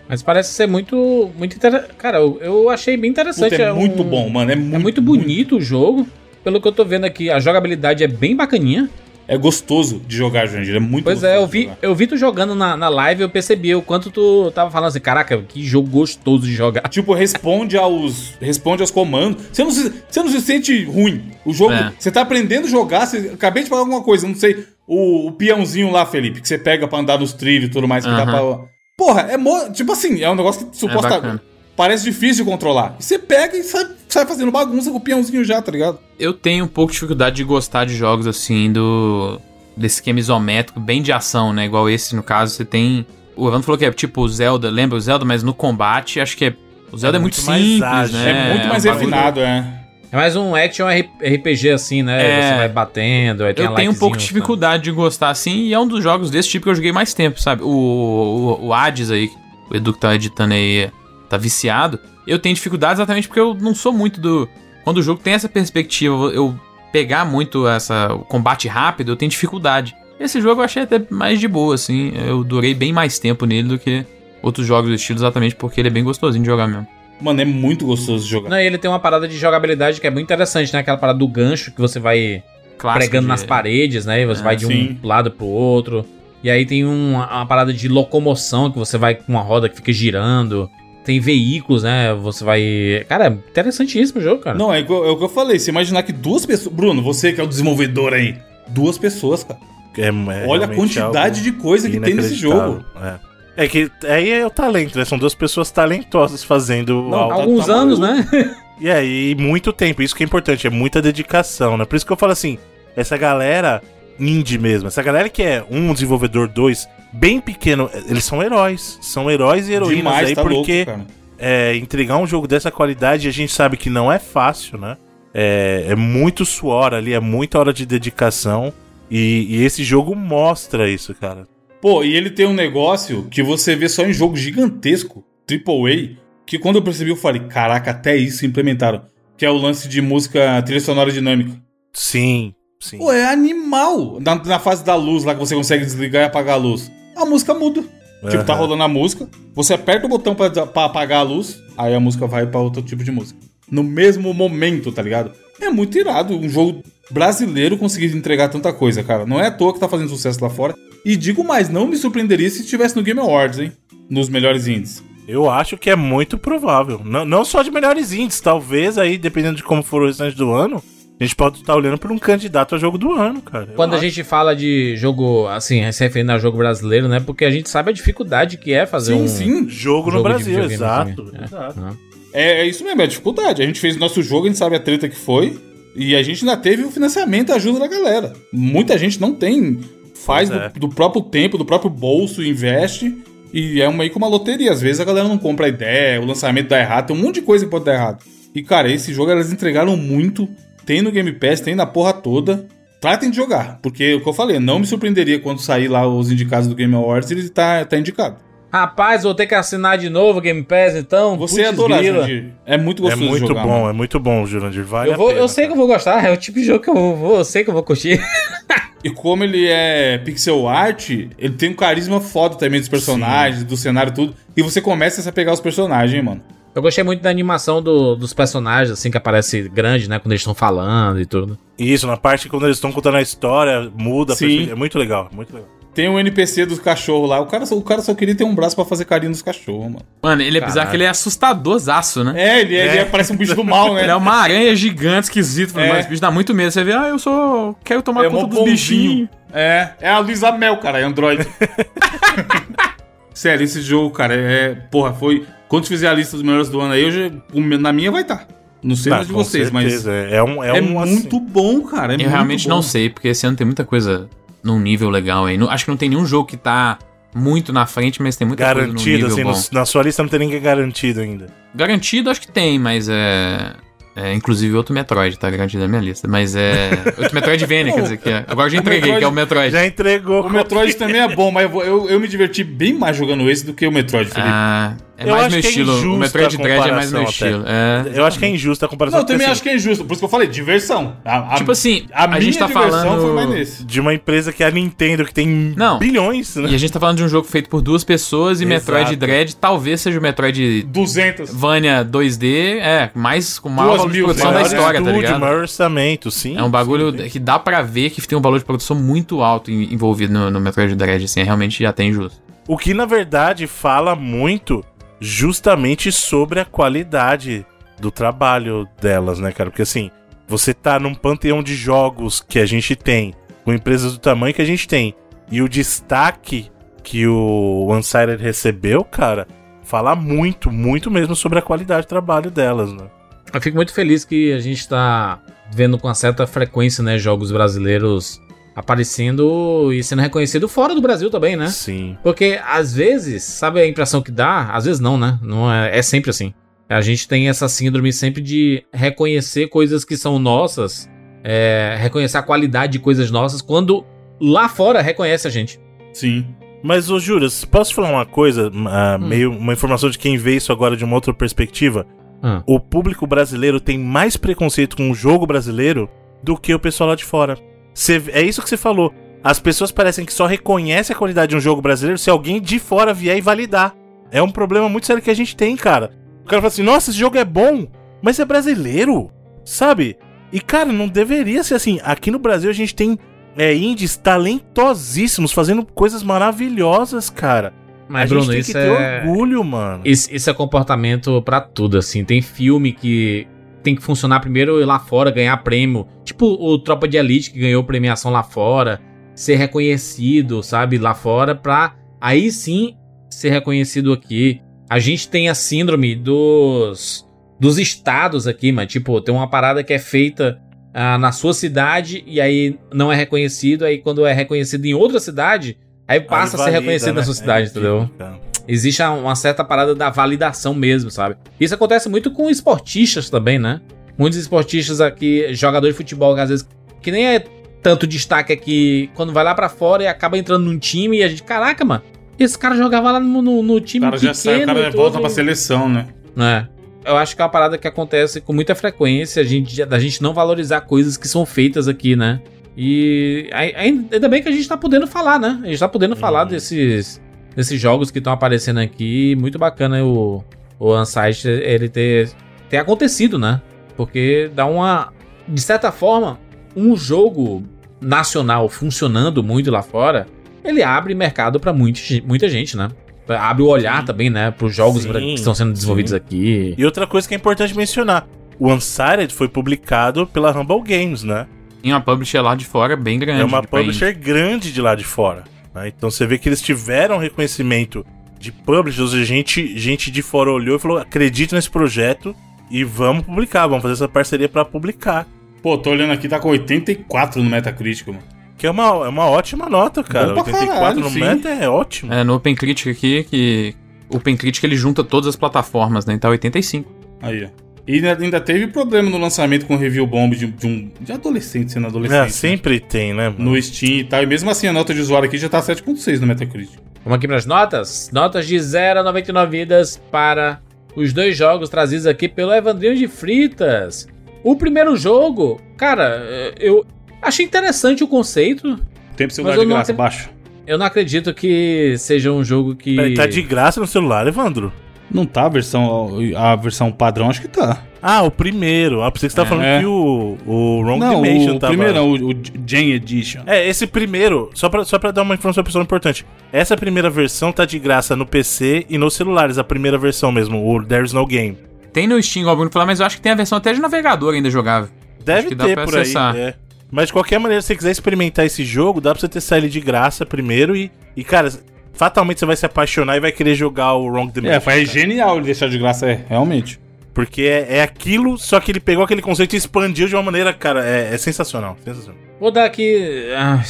Mas parece ser muito. muito. Cara, eu, eu achei bem interessante. Puta, é, um- muito bom, mano. É muito, É muito bonito o jogo. Pelo que eu tô vendo aqui, a jogabilidade é bem bacaninha. É gostoso de jogar, Jandir. É muito Pois é, eu vi, eu vi tu jogando na, na live eu percebi o quanto tu tava falando assim, caraca, que jogo gostoso de jogar. Tipo, responde aos. Responde aos comandos. Você não se, você não se sente ruim. O jogo. É. Você tá aprendendo a jogar. Você, acabei de falar alguma coisa, não sei. O, o peãozinho lá, Felipe, que você pega pra andar nos trilhos e tudo mais. Que dá Aham. pra. Porra, é mo... Tipo assim, é um negócio que suposta. bacana. parece difícil de controlar. E você pega e sai, sai fazendo bagunça com o peãozinho já, tá ligado? Eu tenho um pouco de dificuldade de gostar de jogos assim do. desse esquema isométrico, bem de ação, né? Igual esse, no caso, você tem. O Evandro falou que é tipo o Zelda, lembra o Zelda, mas no combate acho que é. O Zelda é, É muito, muito mais simples, né? É, muito mais um bagulho- refinado, é. É mais um action RPG assim, né? É. Você vai batendo, aí tem Eu tenho um pouco de likezinho, dificuldade de gostar assim, e é um dos jogos desse tipo que eu joguei mais tempo, sabe? O, o, o Hades aí, o Edu que tá editando aí, tá viciado. Eu tenho dificuldade exatamente porque eu não sou muito do. Quando o jogo tem essa perspectiva, eu pegar muito essa, o combate rápido, eu tenho dificuldade. Esse jogo eu achei até mais de boa, assim. Eu durei bem mais tempo nele do que outros jogos do estilo, exatamente porque ele é bem gostosinho de jogar mesmo. Mano, é muito gostoso de jogar. Não, e ele tem uma parada de jogabilidade que é muito interessante, né? Aquela parada do gancho que você vai Clássico pregando de- nas paredes, né? E você É, vai de sim. um lado pro outro. E aí tem um- uma parada de locomoção que você vai com uma roda que fica girando. Tem veículos, né? Você vai. Cara, é interessantíssimo o jogo, cara. Não, é, igual- é o que eu falei. Se imaginar que duas pessoas. Bruno, você que é o desenvolvedor aí. Duas pessoas, cara. É, é Olha a quantidade de coisa que tem nesse jogo. É. É que aí é o talento, né? São duas pessoas talentosas fazendo Não, algo. tá- Alguns tá anos, maluco. né? E aí, muito tempo. Isso que é importante, é muita dedicação, né? Por isso que eu falo assim, essa galera indie mesmo, essa galera que é um desenvolvedor, dois, bem pequeno, eles são heróis. São heróis e heroínas Demais, aí, tá porque louco, é, entregar um jogo dessa qualidade, a gente sabe que não é fácil, né? É, é muito suor ali, é muita hora de dedicação. E, e esse jogo mostra isso, cara. Pô, e ele tem um negócio que você vê só em jogo gigantesco, AAA, que quando eu percebi eu falei, caraca, até isso implementaram. Que é o lance de música trilha sonora dinâmica. Sim, sim. Pô, é animal. Na, na fase da luz lá que você consegue desligar e apagar a luz. A música muda. Tipo, tá rolando a música, você aperta o botão pra apagar a luz, aí a música vai pra outro tipo de música. No mesmo momento, tá ligado? É muito irado um jogo brasileiro conseguir entregar tanta coisa, cara. Não é à toa que tá fazendo sucesso lá fora. E digo mais, não me surpreenderia se estivesse no Game Awards, hein? Nos melhores indies. Eu acho que é muito provável. Não, não só de melhores índices, talvez aí, dependendo de como for o restante do ano, a gente pode estar olhando por um candidato a jogo do ano, cara. Eu Quando a acho. gente fala de jogo, assim, se referindo a jogo brasileiro, né? Porque a gente sabe a dificuldade que é fazer Sim, um sim. Jogo, no jogo de Brasil, exato. né? exato. É, é isso mesmo, é a dificuldade. A gente fez o nosso jogo, a gente sabe a treta que foi. E a gente ainda teve o financiamento, a ajuda da galera. Muita gente não tem. Faz é. do, do próprio tempo, do próprio bolso, investe. E é meio que uma loteria. Às vezes a galera não compra a ideia, o lançamento dá errado, tem um monte de coisa que pode dar errado. E, cara, esse jogo elas entregaram muito. Tem no Game Pass, tem na porra toda. Tratem de jogar, porque o que eu falei, não me surpreenderia quando sair lá os indicados do Game Awards ele tá, tá indicado. Rapaz, vou ter que assinar de novo o Game Pass, então. Você grila. Jurandir. É muito É gostoso de muito jogar, bom, mano. é muito bom, Jurandir. Vale Eu, a vou, pena, eu sei que eu vou gostar, é o tipo de jogo que eu vou, eu sei que eu vou curtir. E como ele é pixel art, ele tem um carisma foda também dos personagens, do cenário tudo. E você começa a se apegar aos personagens, mano. Eu gostei muito da animação do- dos personagens, assim, que aparece grande, né? Quando eles estão falando e tudo. Isso, na parte quando eles estão contando a história, muda. Sim. É muito legal, muito legal. Tem um NPC dos cachorros lá. O cara, só- o cara só queria ter um braço pra fazer carinho nos cachorros, mano. Mano, ele é bizarro que ele é assustadorzaço, né? É, ele, ele É. parece um bicho do mal, né? Ele é uma aranha gigante, esquisito, É. mas esse bicho dá muito medo. Você vê, ah, eu sou. Quero tomar É conta dos bonzinho. bichinhos. É, é a Luísa Mel, cara, é Android. Sério, esse jogo, cara, é. Porra, foi. Quando fizer a lista dos melhores do ano aí, eu já, o na minha vai estar. Não sei mais de vocês, mas. certeza, É, é um, é É, um, assim, muito bom, cara. É Eu muito realmente bom. não sei, porque esse ano tem muita coisa num nível legal aí. Não- acho que não tem nenhum jogo que tá muito na frente, mas tem muita coisa garantido, num nível assim, bom. no- na sua lista não tem ninguém garantido ainda. Garantido acho que tem, mas é... é, inclusive outro Metroid tá garantido na minha lista. Mas é... outro Metroidvania, quer dizer, que é... Agora eu já entreguei, Metroid- que é o Metroid. Já entregou. O Metroid também é bom, mas eu, eu, eu me diverti bem mais jogando esse do que o Metroid, Felipe. Ah, é Eu mais acho meu que é estilo. injusta o Metroid a Dread é mais meu comparação estilo. É... Eu acho que é injusta a comparação. não, eu também acho que é injusto. Por isso que eu falei, diversão. A, a- Tipo assim, a, a minha gente tá diversão falando- foi mais nesse. De uma empresa que é a Nintendo, que tem Não. bilhões, né? E a gente tá falando de um jogo feito por duas pessoas e Exato. Metroid Dread talvez seja o Metroid 200. Vania 2D, é, mais com maior valor de mil, produção da história, tá estúdio, ligado? maior orçamento, sim. É um bagulho sim. que dá pra ver que tem um valor de produção muito alto envolvido no, no Metroid Dread, assim, é realmente já tem justo. O que na verdade fala muito justamente sobre a qualidade do trabalho delas, né, cara? Porque assim, você tá num panteão de jogos que a gente tem, com empresas do tamanho que a gente tem, e o destaque que o One-Sided recebeu, cara, fala muito, muito mesmo sobre a qualidade de trabalho delas, né? Eu fico muito feliz que a gente tá vendo com uma certa frequência, né, jogos brasileiros aparecendo e sendo reconhecido fora do Brasil também, né? Sim. Porque às vezes, sabe a impressão que dá? Às vezes não, né? Não é, é sempre assim. A gente tem essa síndrome sempre de reconhecer coisas que são nossas, é, reconhecer a qualidade de coisas nossas, quando lá fora reconhece a gente. Sim. Mas, ô Juras, posso te falar uma coisa? ah, Meio uma informação de quem vê isso agora de uma outra perspectiva. Ah. O público brasileiro tem mais preconceito com o jogo brasileiro do que o pessoal lá de fora. Cê- é isso que você falou. As pessoas parecem que só reconhecem a qualidade de um jogo brasileiro se alguém de fora vier e validar. É um problema muito sério que a gente tem, cara. O cara fala assim: nossa, esse jogo é bom, mas é brasileiro, sabe? E, cara, não deveria ser assim. Aqui no Brasil a gente tem é, indies talentosíssimos fazendo coisas maravilhosas, cara. Mas, a Bruno, gente tem isso que ter é. orgulho, mano. Isso, isso é comportamento pra tudo, assim. Tem filme que tem que funcionar primeiro lá fora, ganhar prêmio. Tipo o Tropa de Elite, que ganhou premiação lá fora. Ser reconhecido, sabe, lá fora, pra aí sim ser reconhecido aqui. A gente tem a síndrome dos dos estados aqui, mano. Tipo, tem uma parada que é feita ah, na sua cidade e aí não é reconhecido. Aí quando é reconhecido em outra cidade, aí passa a ser valida, reconhecido na né? sua cidade, É entendeu? ridículo, cara. Existe uma certa parada da validação mesmo, sabe? Isso acontece muito com esportistas também, né? Muitos esportistas aqui, jogador de futebol, que às vezes que nem é tanto destaque aqui, quando vai lá pra fora e acaba entrando num time e a gente, caraca, mano, esse cara jogava lá no, no, no O time cara já sai, o cara volta pra seleção, né? É. Eu acho que é uma parada que acontece com muita frequência, a gente, da gente não valorizar coisas que são feitas aqui, né? E ai- ai- ainda bem que a gente tá podendo falar, né? A gente tá podendo falar desses, desses jogos que estão aparecendo aqui. Muito bacana o, o Unsight ele ter, ter acontecido, né? Porque dá uma. De certa forma, um jogo nacional funcionando muito lá fora, ele abre mercado pra muita, ge- muita gente, né? Abre o olhar também, né? Pros jogos Sim, que estão sendo desenvolvidos sim. aqui. E outra coisa que é importante mencionar: o Unsighted foi publicado pela Humble Games, né? Tem uma publisher lá de fora bem grande. É uma de país. publisher grande de lá de fora. Né? Então você vê que eles tiveram reconhecimento de publishers, ou seja, gente, gente de fora olhou e falou: acredita nesse projeto e vamos publicar, vamos fazer essa parceria pra publicar. Pô, tô olhando aqui, tá com 84 no Metacritic, mano. Que é uma, é uma ótima nota, cara. Bom pra 84 caralho, no sim. meta é ótimo. É, no OpenCritic aqui, que o OpenCritic ele junta todas as plataformas, né? Então 85. Aí, ó. E ainda, teve problema no lançamento com review bomb de, de um de adolescente sendo adolescente. É, né? sempre tem, né? mano? No Steam e tal. E mesmo assim a nota de usuário aqui já tá 7.6 no Metacritic. Vamos aqui pras notas. Notas de 0 a 99 vidas para os dois jogos trazidos aqui pelo Evandrinho de Fritas. O primeiro jogo, cara, eu achei interessante o conceito. Tempo celular de graça, baixo. Eu não acredito que seja um jogo que. Peraí, tá de graça no celular, Evandro? Não tá a versão, a versão padrão, acho que tá. Ah, o primeiro. Ah, por que você tá É. falando que o, o Wrong não, Dimension o tava... primeiro não, o, o Gen Edition. É, esse primeiro, só pra, só pra dar uma informação pessoal importante. Essa primeira versão tá de graça no PC e nos celulares, a primeira versão mesmo, o There's No Game. Tem no Steam, igual o Bruno falou, mas eu acho que tem a versão até de navegador ainda jogável. Deve ter por acessar. aí. é. Mas de qualquer maneira, se você quiser experimentar esse jogo, dá pra você testar ele de graça primeiro e, e cara, fatalmente você vai se apaixonar e vai querer jogar o Wrong Dimension. É, foi genial ele deixar de graça, é, realmente. Porque é, é aquilo, só que ele pegou aquele conceito e expandiu de uma maneira, cara, é, é sensacional. sensacional. Vou dar aqui ah,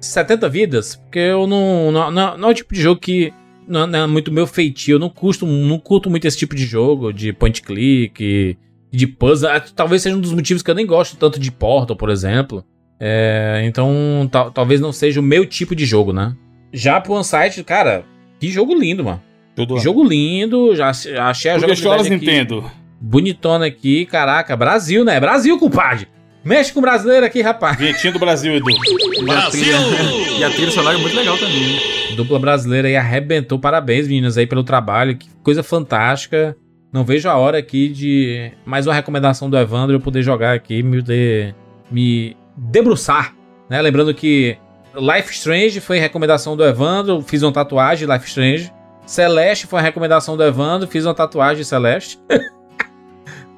70 vidas, porque eu não. Não, não, não é o tipo de jogo que. Não, não é muito meu feitio. Eu não, custo, não curto muito esse tipo de jogo, de point click, de puzzle. Ah, Talvez seja um dos motivos que eu nem gosto tanto de Portal, por exemplo. É, então, tal- talvez não seja o meu tipo de jogo, né? Já pro Unsite, cara, que jogo lindo, mano. Tudo Que jogo lindo, já, já achei a jogabilidade aqui Nintendo. bonitona aqui, caraca, Brasil, né? Brasil, compadre. Mexe com o brasileiro aqui, rapaz. Vinhetinha do Brasil, Edu. E a trilha, e a trilha sonora é muito legal também. né? Dupla brasileira aí arrebentou. Parabéns, meninas, aí pelo trabalho. Que coisa fantástica. Não vejo a hora aqui de mais uma recomendação do Evandro eu poder jogar aqui, me, de, me debruçar. Né? Lembrando que Life Strange foi recomendação do Evandro, fiz uma tatuagem de Life Strange. Celeste foi uma recomendação do Evandro, fiz uma tatuagem de Celeste.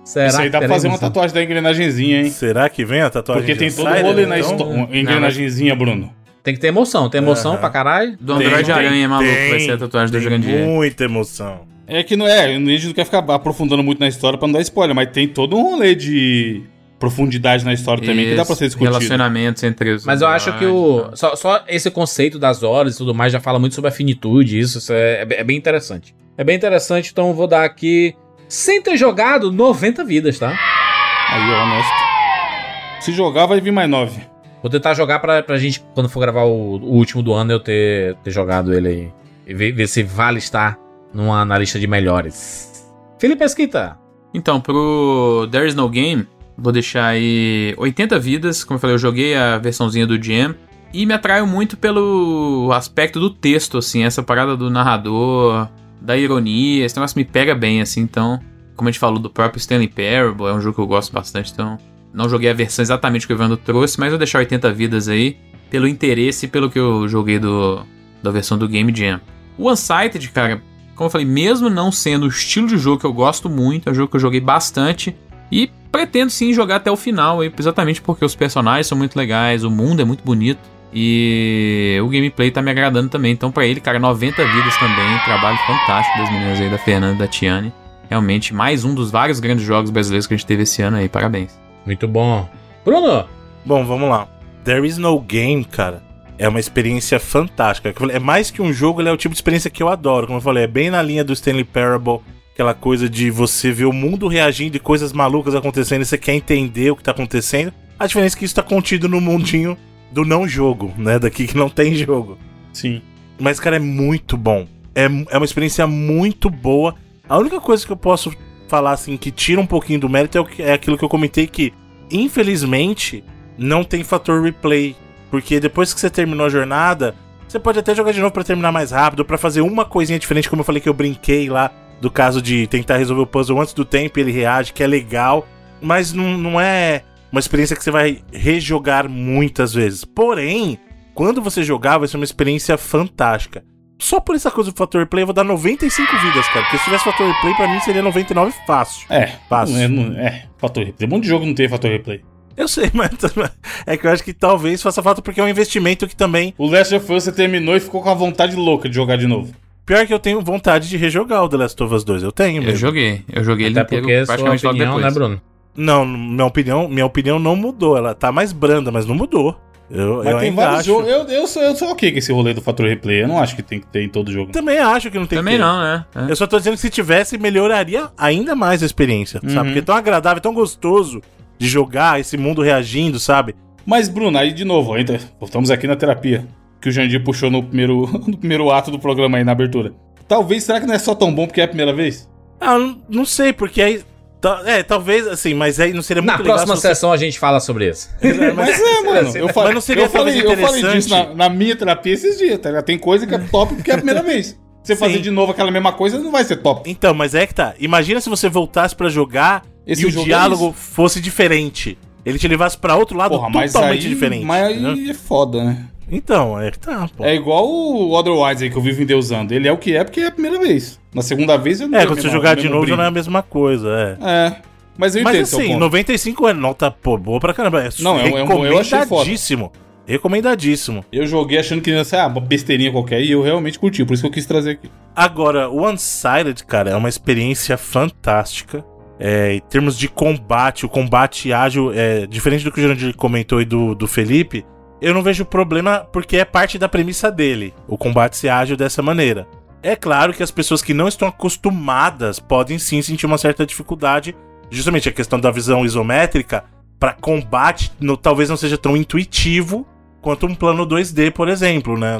Será Isso aí dá pra fazer uma tatuagem da engrenagenzinha, hein? Será que vem a tatuagem Porque de tem todo o rolê na então? engrenagenzinha, Bruno. Tem que ter emoção, tem emoção Aham. pra caralho. Do Android Tem, Aranha maluco, Tem, vai ser a tatuagem do tem Jurandir. muita emoção. É que não é, a gente não quer ficar aprofundando muito na história pra não dar spoiler, mas tem todo um rolê de profundidade na história também que dá pra ser discutido. Relacionamentos entre os. Mas eu acho que o. Só, só esse conceito das horas e tudo mais já fala muito sobre a finitude, isso, isso é, é bem interessante. É bem interessante, então eu vou dar aqui. Sem ter jogado 90 vidas, tá? Aí, ó, honesto. Se jogar, vai vir mais nove. Vou tentar jogar pra, pra gente, quando for gravar o, o último do ano, eu ter, ter jogado ele aí. E ver, ver se vale estar numa, na lista de melhores. Felipe Esquita. Então, pro There Is No Game, vou deixar aí 80 vidas. Como eu falei, eu joguei a versãozinha do Jam. E me atraiu muito pelo aspecto do texto, assim, essa parada do narrador, da ironia. Esse negócio me pega bem, assim, então. Como a gente falou do próprio Stanley Parable, é um jogo que eu gosto bastante, então. Não joguei a versão exatamente que o Evandro trouxe, mas vou deixar 80 vidas aí, pelo interesse e pelo que eu joguei do, da versão do Game Jam. O Unsighted, cara, como eu falei, mesmo não sendo o estilo de jogo que eu gosto muito, é um jogo que eu joguei bastante e pretendo sim jogar até o final, aí, exatamente porque os personagens são muito legais, o mundo é muito bonito. E o gameplay tá me agradando também. Então, pra ele, cara, 90 vidas também. Trabalho fantástico das meninas aí, da Fernanda e da Tiane. Realmente, mais um dos vários grandes jogos brasileiros que a gente teve esse ano aí. Parabéns. Muito bom. Bruno, Bom, vamos lá. There is no game, cara. É uma experiência fantástica. É mais que um jogo, ele é o tipo de experiência que eu adoro. Como eu falei, é bem na linha do Stanley Parable. Aquela coisa de você ver o mundo reagindo e coisas malucas acontecendo e você quer entender o que tá acontecendo. A diferença é que isso tá contido no mundinho do não jogo, né? Daqui que não tem jogo. Sim. Mas, cara, é muito bom. É, é uma experiência muito boa. A única coisa que eu posso falar, assim, que tira um pouquinho do mérito é, o é aquilo que eu comentei que, infelizmente, não tem fator replay. Porque depois que você terminou a jornada, você pode até jogar de novo pra terminar mais rápido, pra fazer uma coisinha diferente, como eu falei que eu brinquei lá, do caso de tentar resolver o puzzle antes do tempo e ele reage, que é legal. Mas não, não é uma experiência que você vai rejogar muitas vezes. Porém, quando você jogar, vai ser uma experiência fantástica. Só por essa coisa do fator replay, eu vou dar 95 vidas, cara. Porque se tivesse fator replay, pra mim seria 99 fácil. É, Fácil. é, é, fator replay. Um monte de jogo não tem fator replay. Eu sei, mas é que eu acho que talvez faça falta porque é um investimento que também. O Last of Us você terminou e ficou com a vontade louca de jogar de novo. Pior que eu tenho vontade de rejogar o The Last of Us 2. Eu tenho Eu mesmo. joguei. Eu joguei ele até inteiro porque é sua praticamente logo opinião, depois. né, Bruno? Não, minha opinião, minha opinião não mudou. Ela tá mais branda, mas não mudou. Eu, Mas eu tem ainda vários acho. jogos. Eu, eu, sou, eu sou ok com esse rolê do fator replay. Eu não acho que tem que ter em todo jogo. Também acho que não tem Também que ter. não, né? É. Eu só tô dizendo que se tivesse, melhoraria ainda mais a experiência, Uhum. sabe? Porque é tão agradável, tão gostoso de jogar, esse mundo reagindo, sabe? Mas, Bruno, aí de novo, ainda voltamos aqui na terapia. Que o Jandir puxou no primeiro, no primeiro ato do programa aí, na abertura. Talvez, será que não é só tão bom porque é a primeira vez? Ah, não, sei, porque aí. É, talvez assim, mas aí não seria muito Na legal próxima se você- sessão a gente fala sobre isso. Mas é, mano. Eu, fa Mas não seria eu falei, eu falei disso na, na minha terapia esses dias, tá ligado? Tem coisa que é top porque é a primeira vez. Você Sim. fazer de novo aquela mesma coisa não vai ser top. Então, mas é que tá. Imagina se você voltasse pra jogar Esse e o é diálogo fosse diferente. Ele te levasse pra outro lado Porra, mas totalmente aí, diferente. Mas entendeu? aí é foda, né? Então, é que tá, pô. É igual o Otherwise aí que eu vivo endeusando. Ele é o que é porque é a primeira vez. Na segunda vez eu não É, quando você jogar de novo já não é a mesma coisa, é. É. Mas eu Mas entendo seu assim, ponto. 95 é nota, pô, boa pra caramba. É Não, é um- é um- eu achei foda. recomendadíssimo. Recomendadíssimo. Eu joguei achando que ia ser ah, uma besteirinha qualquer e eu realmente curti, por isso que eu quis trazer aqui. Agora, o Unsighted, cara, é uma experiência fantástica. É, em termos de combate, o combate ágil, é, diferente do que o Jurandir comentou e do, do Felipe, eu não vejo problema porque é parte da premissa dele, o combate ser ágil dessa maneira. É claro que as pessoas que não estão acostumadas podem sim sentir uma certa dificuldade, justamente a questão da visão isométrica, para combate no- talvez não seja tão intuitivo quanto um plano 2D, por exemplo, né?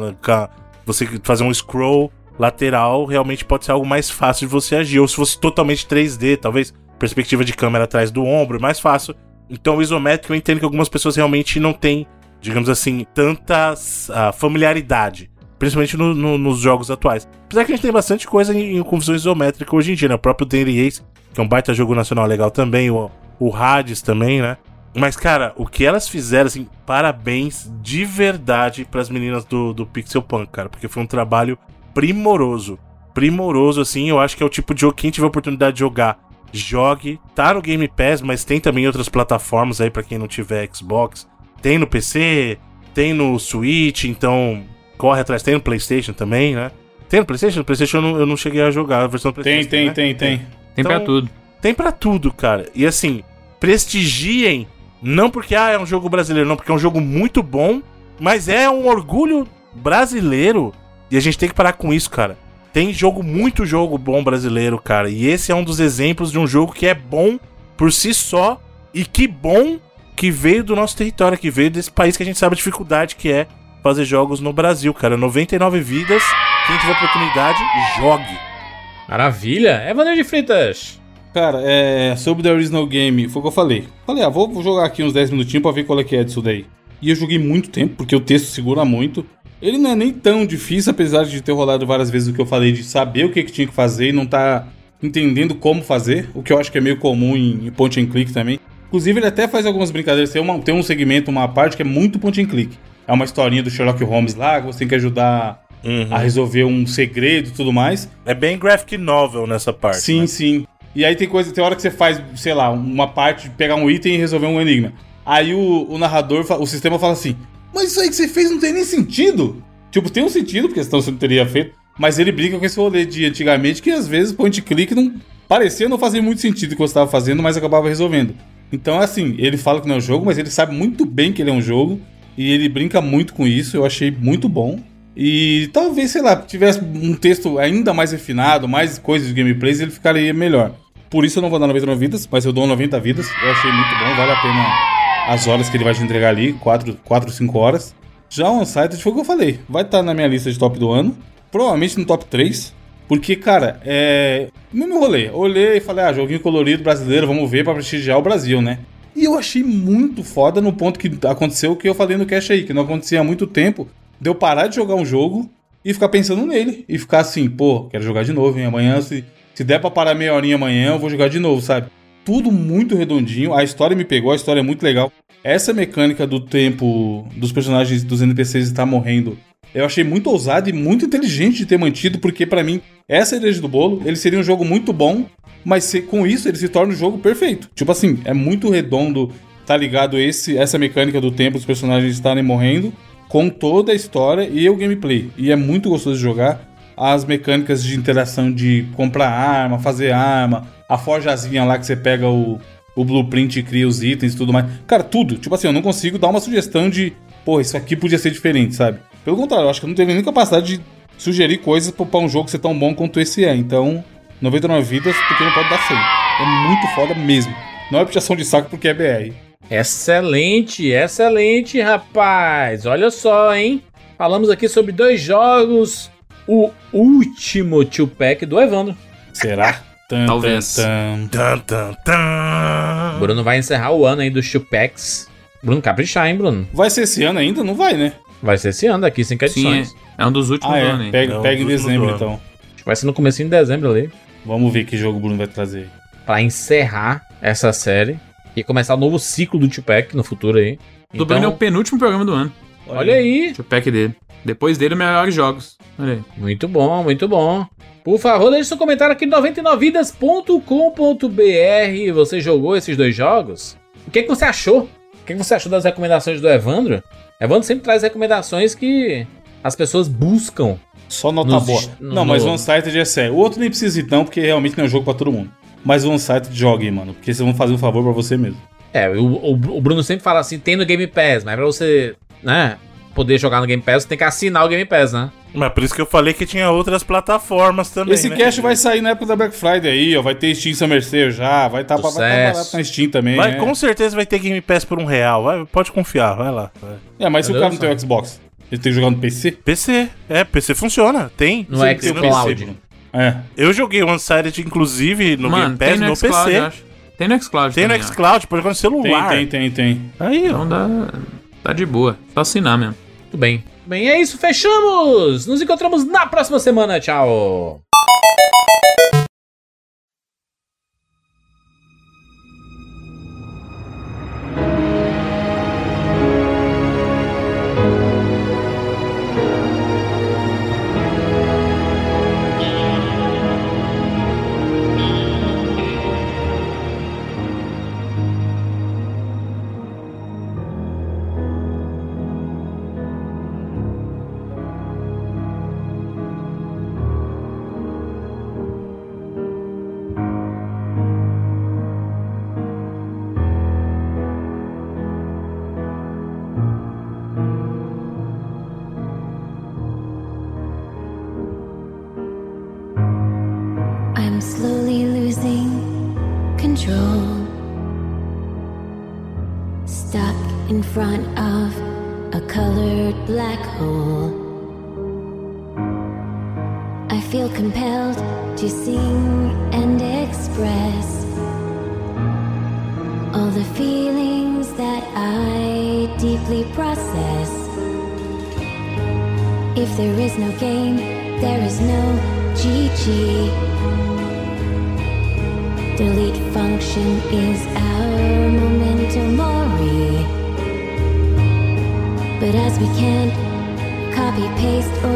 Você fazer um scroll lateral realmente pode ser algo mais fácil de você agir. Ou se fosse totalmente 3D, talvez perspectiva de câmera atrás do ombro, mais fácil. Então o isométrico eu entendo que algumas pessoas realmente não têm, digamos assim, tanta ah, familiaridade. Principalmente no- no- nos jogos atuais. Apesar que a gente tem bastante coisa em, em com visão isométrica hoje em dia, né? O próprio Danny Ace, que é um baita jogo nacional legal também, o, o Hades também, né? Mas, cara, o que elas fizeram, assim, parabéns de verdade pras meninas do, do Pixel Punk, cara, porque foi um trabalho primoroso. Primoroso, assim, eu acho que é o tipo de jogo que quem tiver oportunidade de jogar, jogue. Tá no Game Pass, mas tem também outras plataformas aí pra quem não tiver Xbox. Tem no PC, tem no Switch, então corre atrás. Tem no PlayStation também, né? Tem no PlayStation? No PlayStation eu não, eu não cheguei a jogar a versão do Tem, PlayStation. tem, né? tem, tem. Tem pra Então, tudo. Tem pra tudo, cara. E assim, prestigiem, não porque ah, é um jogo brasileiro, não, porque é um jogo muito bom, mas é um orgulho brasileiro. E a gente tem que parar com isso, cara. Tem jogo, muito jogo bom brasileiro, cara. E esse é um dos exemplos de um jogo que é bom por si só. E que bom que veio do nosso território, que veio desse país que a gente sabe a dificuldade que é fazer jogos no Brasil, cara. 99 vidas. Quem tiver oportunidade, jogue. Maravilha. Evander de Fritas. Cara, é, sobre The Original Game, foi o que eu falei. Falei, ah, vou vou jogar aqui uns 10 minutinhos pra ver qual é que é disso daí. E eu joguei muito tempo, porque o texto segura muito. Ele não é nem tão difícil, apesar de ter rolado várias vezes o que eu falei, de saber o que, que tinha que fazer e não tá entendendo como fazer, o que eu acho que é meio comum em, em point and click também. Inclusive, ele até faz algumas brincadeiras. Tem, uma- tem um segmento, uma parte que é muito point and click. É uma historinha do Sherlock Holmes lá, que você tem que ajudar a resolver um segredo e tudo mais. É bem graphic novel nessa parte. Sim, né? sim. E aí tem coisa, tem hora que você faz, sei lá, uma parte de pegar um item e resolver um enigma. Aí o, o narrador, o sistema fala assim: Mas isso aí que você fez não tem nem sentido. Tipo, tem um sentido, porque senão você não teria feito. Mas ele brinca com esse rolê de antigamente que às vezes point click não parecia não fazer muito sentido o que você estava fazendo, mas acabava resolvendo. Então, assim, ele fala que não é um jogo, mas ele sabe muito bem que ele é um jogo. E ele brinca muito com isso, eu achei muito bom. E talvez, sei lá, tivesse um texto ainda mais refinado, mais coisas de gameplays, ele ficaria melhor. Por isso eu não vou dar 99 vidas, mas eu dou 90 vidas. Eu achei muito bom, vale a pena as horas que ele vai te entregar ali, 4, 4 5 horas. Já o Unsighted foi o que eu falei, vai estar na minha lista de top do ano, provavelmente no top 3, porque, cara, é. Mesmo rolê. Olhei e falei, ah, joguinho colorido brasileiro, vamos ver pra prestigiar o Brasil, né? E eu achei muito foda no ponto que aconteceu o que eu falei no cash aí, que não acontecia há muito tempo, de eu parar de jogar um jogo e ficar pensando nele. E ficar assim, pô, quero jogar de novo, hein? Amanhã, se, se der pra parar meia horinha amanhã, eu vou jogar de novo, sabe? Tudo muito redondinho, a história me pegou, a história é muito legal. Essa mecânica do tempo dos personagens dos NPCs estar morrendo, eu achei muito ousado e muito inteligente de ter mantido, porque pra mim, essa ideia do bolo, ele seria um jogo muito bom, mas se- com isso ele se torna um jogo perfeito. Tipo assim, é muito redondo, tá ligado esse essa mecânica do tempo dos personagens estarem morrendo, com toda a história e o gameplay. E é muito gostoso de jogar. As mecânicas de interação de comprar arma, fazer arma, a forjazinha lá que você pega o, o blueprint e cria os itens e tudo mais. Cara, tudo. Tipo assim, eu não consigo dar uma sugestão de, pô, isso aqui podia ser diferente, sabe? Pelo contrário, eu acho que eu não tenho nem capacidade de sugerir coisas pra pra um jogo ser tão bom quanto esse é. Então, 99 vidas, porque não pode dar 100. É muito foda mesmo. Não é puxação de saco porque é BR. Excelente, excelente, rapaz. Olha só, hein? Falamos aqui sobre dois jogos. O último two-pack do Evandro. Será? Tan, Talvez. tan, tan. Tan. Bruno vai encerrar o ano aí dos two-packs. Bruno, caprichar, hein, Bruno? Vai ser esse ano ainda? Não vai, né? Vai ser esse ano daqui, cinco Sim, edições. é, é um dos últimos Ah, é. aí. Pega, É, pega em dezembro, então. Acho que vai ser no comecinho de dezembro ali. Vamos ver que jogo o Bruno vai trazer. Pra encerrar essa série. E começar o novo ciclo do two-pack no futuro aí. Do Bruno é o penúltimo programa do ano. olha aí. Deixa o pack dele. Depois dele, melhores jogos. Olha aí. Muito bom, muito bom. Por favor, deixe seu comentário aqui no 99vidas.com.br. Você jogou esses dois jogos? O que, que você achou? O que, você achou das recomendações do Evandro? Evandro sempre traz recomendações que as pessoas buscam. Só nota Nos- boa. no- não, mas no- o Unsighted é sério. O outro nem precisa ir não, porque realmente não é um jogo pra todo mundo. Mas o Unsighted jogue, mano. Porque vocês vão fazer um favor pra você mesmo. É, o, o- o Bruno sempre fala assim: tem no Game Pass, mas pra você, né, poder jogar no Game Pass, você tem que assinar o Game Pass, né? Mas por isso que eu falei que tinha outras plataformas também. Esse né? cash vai sair na época da Black Friday aí, ó. Vai ter Steam Summer Sale já. Vai estar tá, vai tá barato na Steam também. Vai, né? Com certeza vai ter Game Pass por um real. Vai, pode confiar, vai lá. vai. É, mas se o cara não tem o Xbox, ele tem que jogar no PC? PC, é, PC funciona, tem. No Tem xCloud. PC. Bruno. É. Eu joguei o Unsighted, inclusive, no Mano, Game Pass, tem no no Xcloud, PC. Tem no Xcloud Tem no também, ó. Xcloud, pode jogar no Tem, celular. tem, tem, tem. Aí, ó. Então dá, tá de boa. Só assinar mesmo. Muito bem. Bem, é isso, fechamos! Nos encontramos na próxima semana, tchau! Copy, paste,